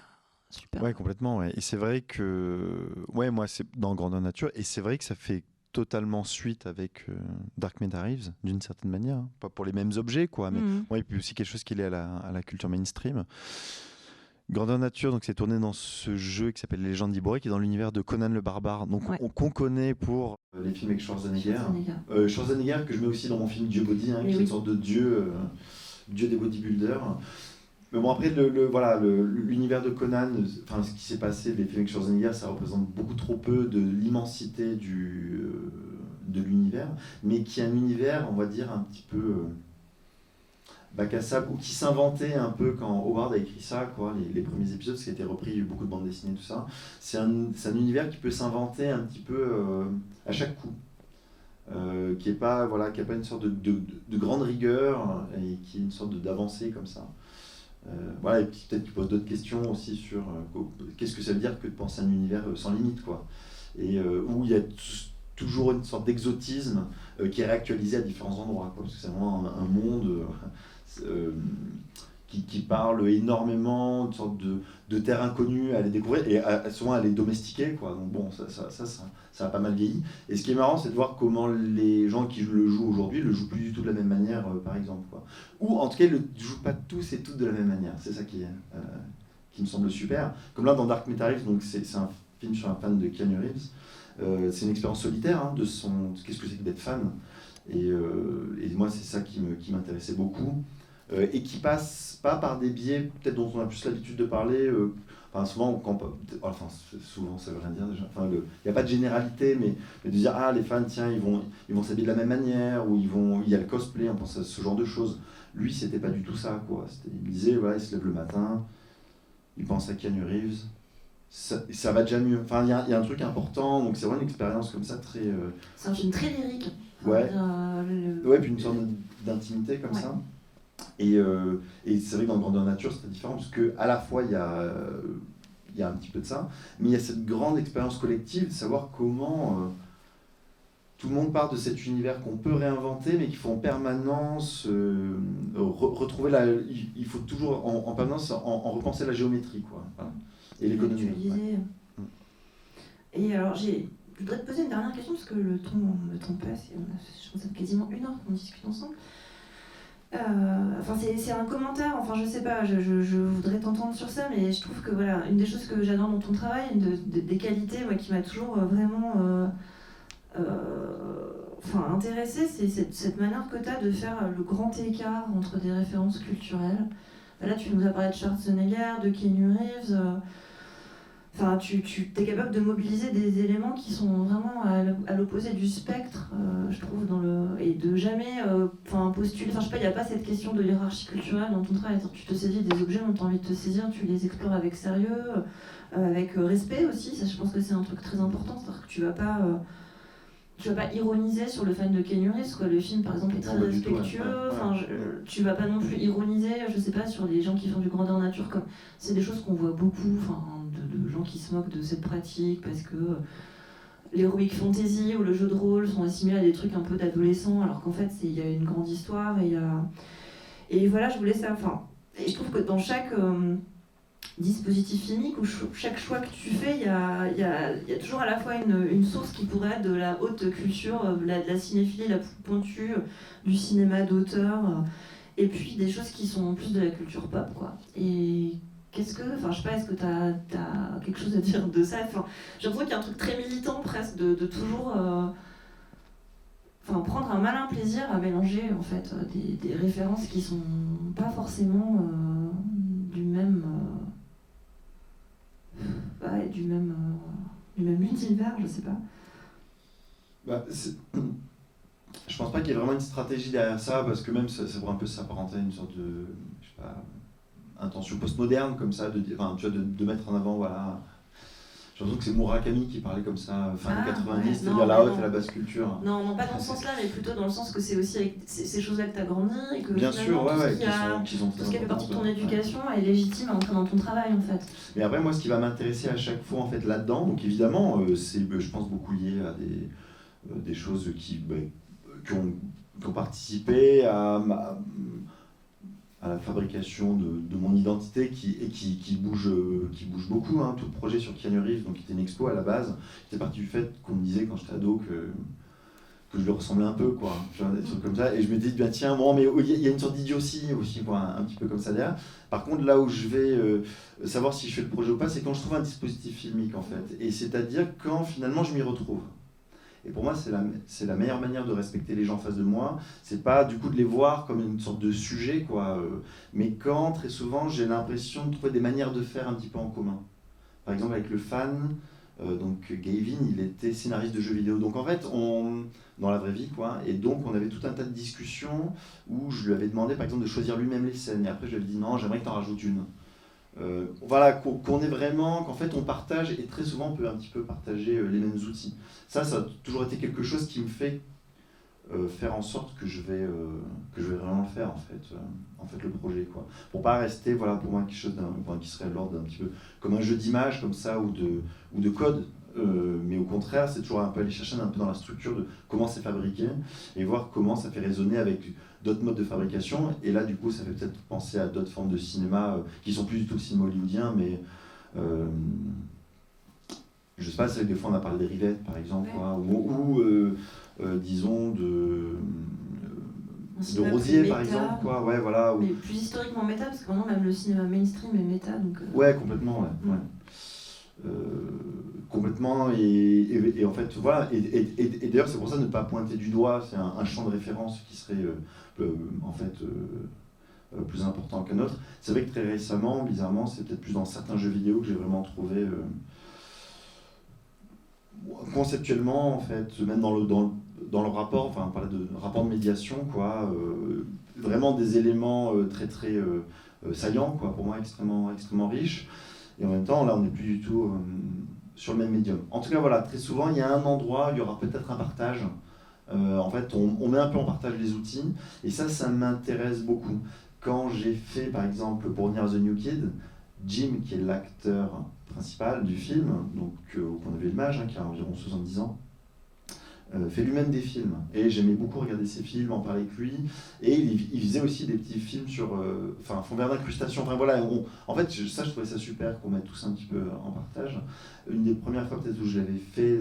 super. Ouais, complètement. Ouais. Et c'est vrai que, ouais, moi, c'est dans Grandeur Nature, et c'est vrai que ça fait totalement suite avec euh, Dark Meta Reeves, d'une certaine manière. hein. Pas pour les mêmes objets, quoi, mais Mhm. ouais, et puis aussi quelque chose qui est à la, à la culture mainstream. Grandeur Nature, donc c'est tourné dans ce jeu qui s'appelle Légende d'Iboré, qui est dans l'univers de Conan le Barbare, donc Ouais. on- qu'on connaît pour les films avec Schwarzenegger. Euh, Schwarzenegger que je mets aussi dans mon film Dieu Body, hein, Oui, qui est une sorte de dieu, euh, dieu des bodybuilders. Mais bon après le, le- voilà l'univers de Conan, euh, enfin ce qui s'est passé, les films avec Schwarzenegger, ça représente beaucoup trop peu de l'immensité du euh, de l'univers, mais qui est un univers, on va dire un petit peu euh, bac à sable ou qui s'inventait un peu quand Howard a écrit ça, quoi, les, les premiers épisodes, ce qui a été repris, il y a eu beaucoup de bandes dessinées, tout ça. C'est un, univers qui peut s'inventer un petit peu euh, à chaque coup. Euh, qui est pas voilà qui a pas une sorte de, de, de grande rigueur et qui est une sorte d'avancée comme ça Euh, voilà et puis peut-être qu'il pose d'autres questions aussi sur euh, qu'est-ce que ça veut dire que de penser à un univers euh, sans limite quoi et où il y a toujours une sorte d'exotisme qui est réactualisé à différents endroits quoi, parce que c'est vraiment un, monde qui, qui parle énormément de sorte de, de terre inconnue à les découvrir et à, souvent à les domestiquer quoi donc bon ça ça, ça, ça, a pas mal vieilli et ce qui est marrant, c'est de voir comment les gens qui le jouent aujourd'hui le jouent plus du tout de la même manière, euh, par exemple. Quoi. Ou en tout cas, ils ne le jouent pas tous et toutes de la même manière. C'est ça qui, euh, qui me semble super. Comme là, dans Dark Meta Reeves, donc c'est un film sur un fan de Keanu Reeves. Euh, c'est une expérience solitaire hein, de son. Qu'est-ce que c'est que d'être fan et, et moi, c'est ça qui me- qui m'intéressait beaucoup. Euh, et qui passe pas par des biais, peut-être dont on a plus l'habitude de parler. euh, Enfin, souvent, quand, enfin, souvent, ça veut rien dire déjà. Enfin, il n'y a pas de généralité, mais, mais de dire ah les fans, tiens, ils vont, ils vont s'habiller de la même manière ou ils vont, il y a le cosplay, on pense à ce genre de choses. Lui, c'était pas du tout ça, quoi. Il disait voilà, il se lève le matin, il pense à Keanu Reeves, ça, ça va déjà mieux. Enfin, il y y a un truc important, donc c'est vraiment une expérience comme ça très, euh, C'est un film très lyrique. Ouais. Euh, le- ouais, puis une sorte d'intimité comme Ouais. ça. Et, euh, et c'est vrai que dans Grandeur Nature, c'est très différent, parce que à la fois, il y a, euh, il y a un petit peu de ça, mais il y a cette grande expérience collective de savoir comment euh, tout le monde part de cet univers qu'on peut réinventer, mais qu'il faut en permanence re- retrouver la. Il, faut toujours en, en permanence en, en repenser la géométrie, quoi. Voilà. Et l'économie. ouais. Actualisé. Et alors, j'ai je voudrais te poser une dernière question parce que le temps, le temps passe et on a, je pense, ça fait quasiment une heure qu'on discute ensemble. Euh, enfin, c'est un commentaire, enfin, je sais pas, je, voudrais t'entendre sur ça, mais je trouve que voilà, une des choses que j'adore dans ton travail, une de, de- des qualités moi, qui m'a toujours euh, vraiment euh, enfin, intéressée, c'est cette, manière que tu as de faire le grand écart entre des références culturelles. Là, tu nous as parlé de Schwarzenegger, de Keanu Reeves. Enfin, tu, tu es capable de mobiliser des éléments qui sont vraiment à l'opposé du spectre, euh, je trouve, dans le et de jamais, euh, enfin, postuler. Enfin, je sais pas, il n'y a pas cette question de hiérarchie culturelle dans ton travail. Tu te saisis des objets dont tu as envie de te saisir, tu les explores avec sérieux, euh, avec respect aussi. Ça, je pense que c'est un truc très important. C'est-à-dire que tu vas pas, tu vas pas ironiser sur le fan de Keanu Reeves. Quoi. Le film, par exemple, est très Non, du tout, ouais. respectueux. Ouais, ouais. Enfin, je- tu vas pas non plus ironiser, je sais pas, sur les gens qui font du grandeur nature comme c'est des choses qu'on voit beaucoup, enfin, de, de gens qui se moquent de cette pratique parce que euh, l'heroic fantasy ou le jeu de rôle sont assimilés à des trucs un peu d'adolescents, alors qu'en fait, il y a une grande histoire et voilà, je voulais ça, enfin, et je trouve que dans chaque euh, dispositif filmique ou chaque choix que tu fais, il y a, y y a toujours à la fois une, source qui pourrait être de la haute culture, euh, la, de la cinéphilie la pointue, du cinéma d'auteur, et puis des choses qui sont plus de la culture pop, quoi. Et qu'est-ce que, enfin, je sais pas, est-ce que tu as, quelque chose à dire de ça? Enfin, J'ai l'impression qu'il y a un truc très militant presque de, de toujours. euh, Enfin, prendre un malin plaisir à mélanger en fait euh, des, des références qui sont pas forcément euh, du même ouais, du même du même univers, je sais pas. Bah, je pense pas qu'il y ait vraiment une stratégie derrière ça, parce que même ça, ça pourrait un peu s'apparenter à une sorte de, je sais pas, intention postmoderne comme ça, de, enfin, tu vois, de, de mettre en avant, voilà. J'ai l'impression que c'est Murakami qui parlait comme ça, fin Ah, des 90, ouais, c'est-à-dire la haute et la basse culture. Non, non, pas dans ce sens-là, mais plutôt dans le sens que c'est aussi avec ces, choses-là que tu as grandi et que Bien sûr, ouais, tout, ouais, ce qui qui a- sont, qui sont tout très ce qui fait partie de ton éducation est légitime à entrer dans ton travail en fait. Mais après, moi, ce qui va m'intéresser à chaque fois en fait là-dedans, donc évidemment, euh, c'est, euh, je pense, beaucoup lié à des, euh, des choses qui, bah, qui, ont, qui ont participé à, à la fabrication de, mon identité qui, et qui, qui, bouge, euh, qui bouge beaucoup. Hein. Tout le projet sur Keanu Reeves, donc, qui était une expo à la base, c'était parti du fait qu'on me disait quand j'étais ado que que je lui ressemblais un peu, quoi. Des trucs comme ça. Et je me dis, bien tiens, bon, mais il y, a- il y a une sorte d'idiotie aussi, quoi, un, un petit peu comme ça derrière. Par contre, là où je vais euh, savoir si je fais le projet ou pas, c'est quand je trouve un dispositif filmique, en fait. Et c'est-à-dire quand finalement je m'y retrouve. Et pour moi, c'est la, la meilleure manière de respecter les gens en face de moi. C'est pas du coup de les voir comme une sorte de sujet, quoi. euh, mais quand, très souvent, j'ai l'impression de trouver des manières de faire un petit peu en commun. Par exemple, avec le fan, euh, donc Gavin, il était scénariste de jeux vidéo. Donc en fait, on, dans la vraie vie, quoi. Et donc, on avait tout un tas de discussions où je lui avais demandé, par exemple, de choisir lui-même les scènes. Et après, je lui avais dit non, j'aimerais que tu en rajoutes une. Euh, voilà, qu'on est vraiment, qu'en fait on partage, et très souvent on peut un petit peu partager euh, les mêmes outils. Ça, ça a toujours été quelque chose qui me fait euh, faire en sorte que je vais, que je vais vraiment le faire en fait, en fait le projet quoi. Pour pas rester, voilà, pour moi quelque chose enfin, qui serait l'ordre d'un petit peu comme un jeu d'image comme ça ou de, ou de code. Mais au contraire, c'est toujours un peu aller chercher un peu dans la structure de comment c'est fabriqué et voir comment ça fait résonner avec d'autres modes de fabrication. Et là, du coup, ça fait peut-être penser à d'autres formes de cinéma euh, qui sont plus du tout le cinéma hollywoodien, mais euh, je sais pas, c'est des fois on a parlé des rivettes, par exemple, Ouais. ou, ou, euh, euh, disons de, de Rosier, par exemple, quoi, ouais, voilà. ou- Mais plus historiquement méta, parce que maintenant même le cinéma mainstream est méta. Donc, euh, Ouais, complètement, ouais. Mm. ouais. Euh, complètement, et, et, en fait, voilà, et, et, d'ailleurs, c'est pour ça ne pas pointer du doigt, c'est un, champ de référence qui serait euh, euh, en fait plus important qu'un autre. C'est vrai que très récemment, bizarrement, c'est peut-être plus dans certains jeux vidéo que j'ai vraiment trouvé conceptuellement, en fait, même dans le, dans, dans le rapport, enfin, on parlait de rapport de médiation, quoi, vraiment des éléments très très saillants, quoi, pour moi extrêmement, extrêmement riches. Et en même temps, là, on n'est plus du tout euh, sur le même médium. En tout cas, voilà, très souvent, il y a un endroit, il y aura peut-être un partage. Euh, en fait, on, met un peu en partage les outils, et ça, ça m'intéresse beaucoup. Quand j'ai fait, par exemple, pour Near the New Kid, Jim, qui est l'acteur principal du film, donc euh, qu'on avait l'image, hein, qui a environ 70 ans, fait lui-même des films. Et j'aimais beaucoup regarder ses films, en parler avec lui. Et il, faisait aussi des petits films sur, euh, enfin, fond vert d'incrustation. Enfin voilà, on- en fait, ça, je trouvais ça super qu'on mette tous un petit peu en partage. Une des premières fois peut-être où je l'avais fait,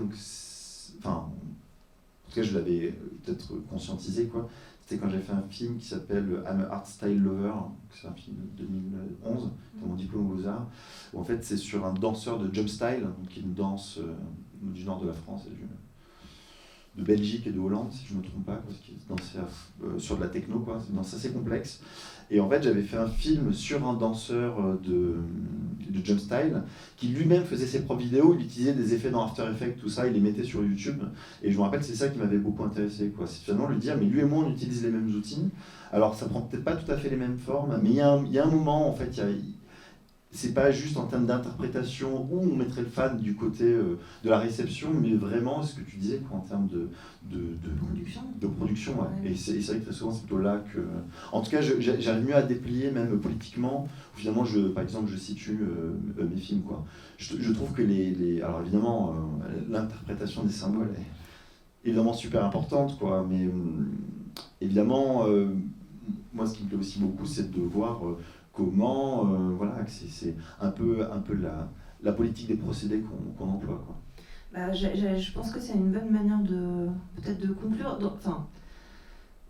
enfin, en tout cas, je l'avais peut-être conscientisé, quoi. C'était quand j'ai fait un film qui s'appelle I'm a Art Style Lover, c'est un film de 2011, dans mon diplôme aux Beaux-Arts, où en fait c'est sur un danseur de jump style, qui est une danse euh, du nord de la France de Belgique et de Hollande, si je ne me trompe pas, parce qu'il dansait euh, sur de la techno, quoi. C'est une danse assez complexe. Et en fait, j'avais fait un film sur un danseur euh, de, de jump style qui lui-même faisait ses propres vidéos, il utilisait des effets dans After Effects, tout ça, il les mettait sur YouTube. Et je me rappelle, c'est ça qui m'avait beaucoup intéressé, quoi. C'est finalement lui dire, mais lui et moi, on utilise les mêmes outils. Alors, ça prend peut-être pas tout à fait les mêmes formes, mais il y, y a un moment, en fait, il y a, c'est pas juste en termes d'interprétation où on mettrait le fan du côté euh, de la réception, mais vraiment ce que tu disais quoi, en termes de, de, de production. De production ouais. Et c'est vrai que très souvent c'est plutôt là que. En tout cas, j'arrive mieux à déplier même politiquement. Finalement, je, par exemple, je situe euh, mes films. Quoi. Je, je, trouve que les. les alors évidemment, euh, l'interprétation des symboles est évidemment super importante, quoi, mais hum, évidemment, moi ce qui me plaît aussi beaucoup, c'est de voir comment, euh, voilà, c'est un peu, un peu la, la politique des procédés qu'on emploie. Quoi. Bah, je pense que c'est une bonne manière de peut-être de conclure. Enfin,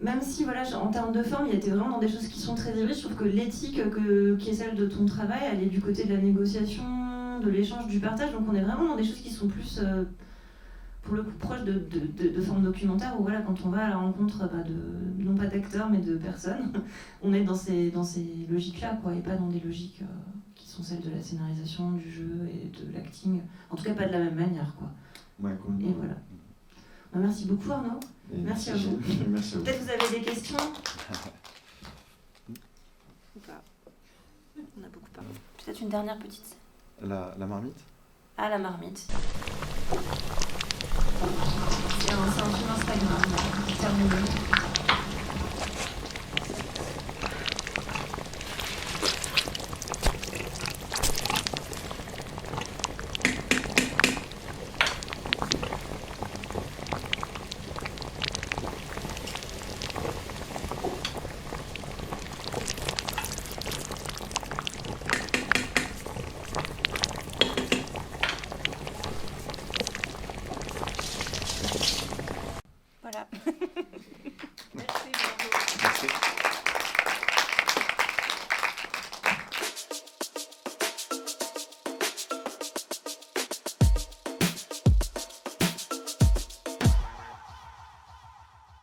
même si voilà, en termes de forme, il était vraiment dans des choses qui sont très riches, je trouve que l'éthique qui est celle de ton travail, elle est du côté de la négociation, de l'échange, du partage. Donc on est vraiment dans des choses qui sont plus euh, pour le coup proche de, de, de, formes documentaires où voilà, quand on va à la rencontre bah, de, non pas d'acteurs mais de personnes, on est dans ces, dans ces logiques-là quoi, et pas dans des logiques euh, qui sont celles de la scénarisation, du jeu et de l'acting. En tout cas, pas de la même manière. Quoi. Ouais, et voilà. Bah, merci beaucoup Arnaud. merci, à vous. Peut-être vous avez des questions Ou pas On a beaucoup parlé. Peut-être une dernière petite La, la marmite? Ah, la marmite. いや、そうしました、今。めっちゃ無理。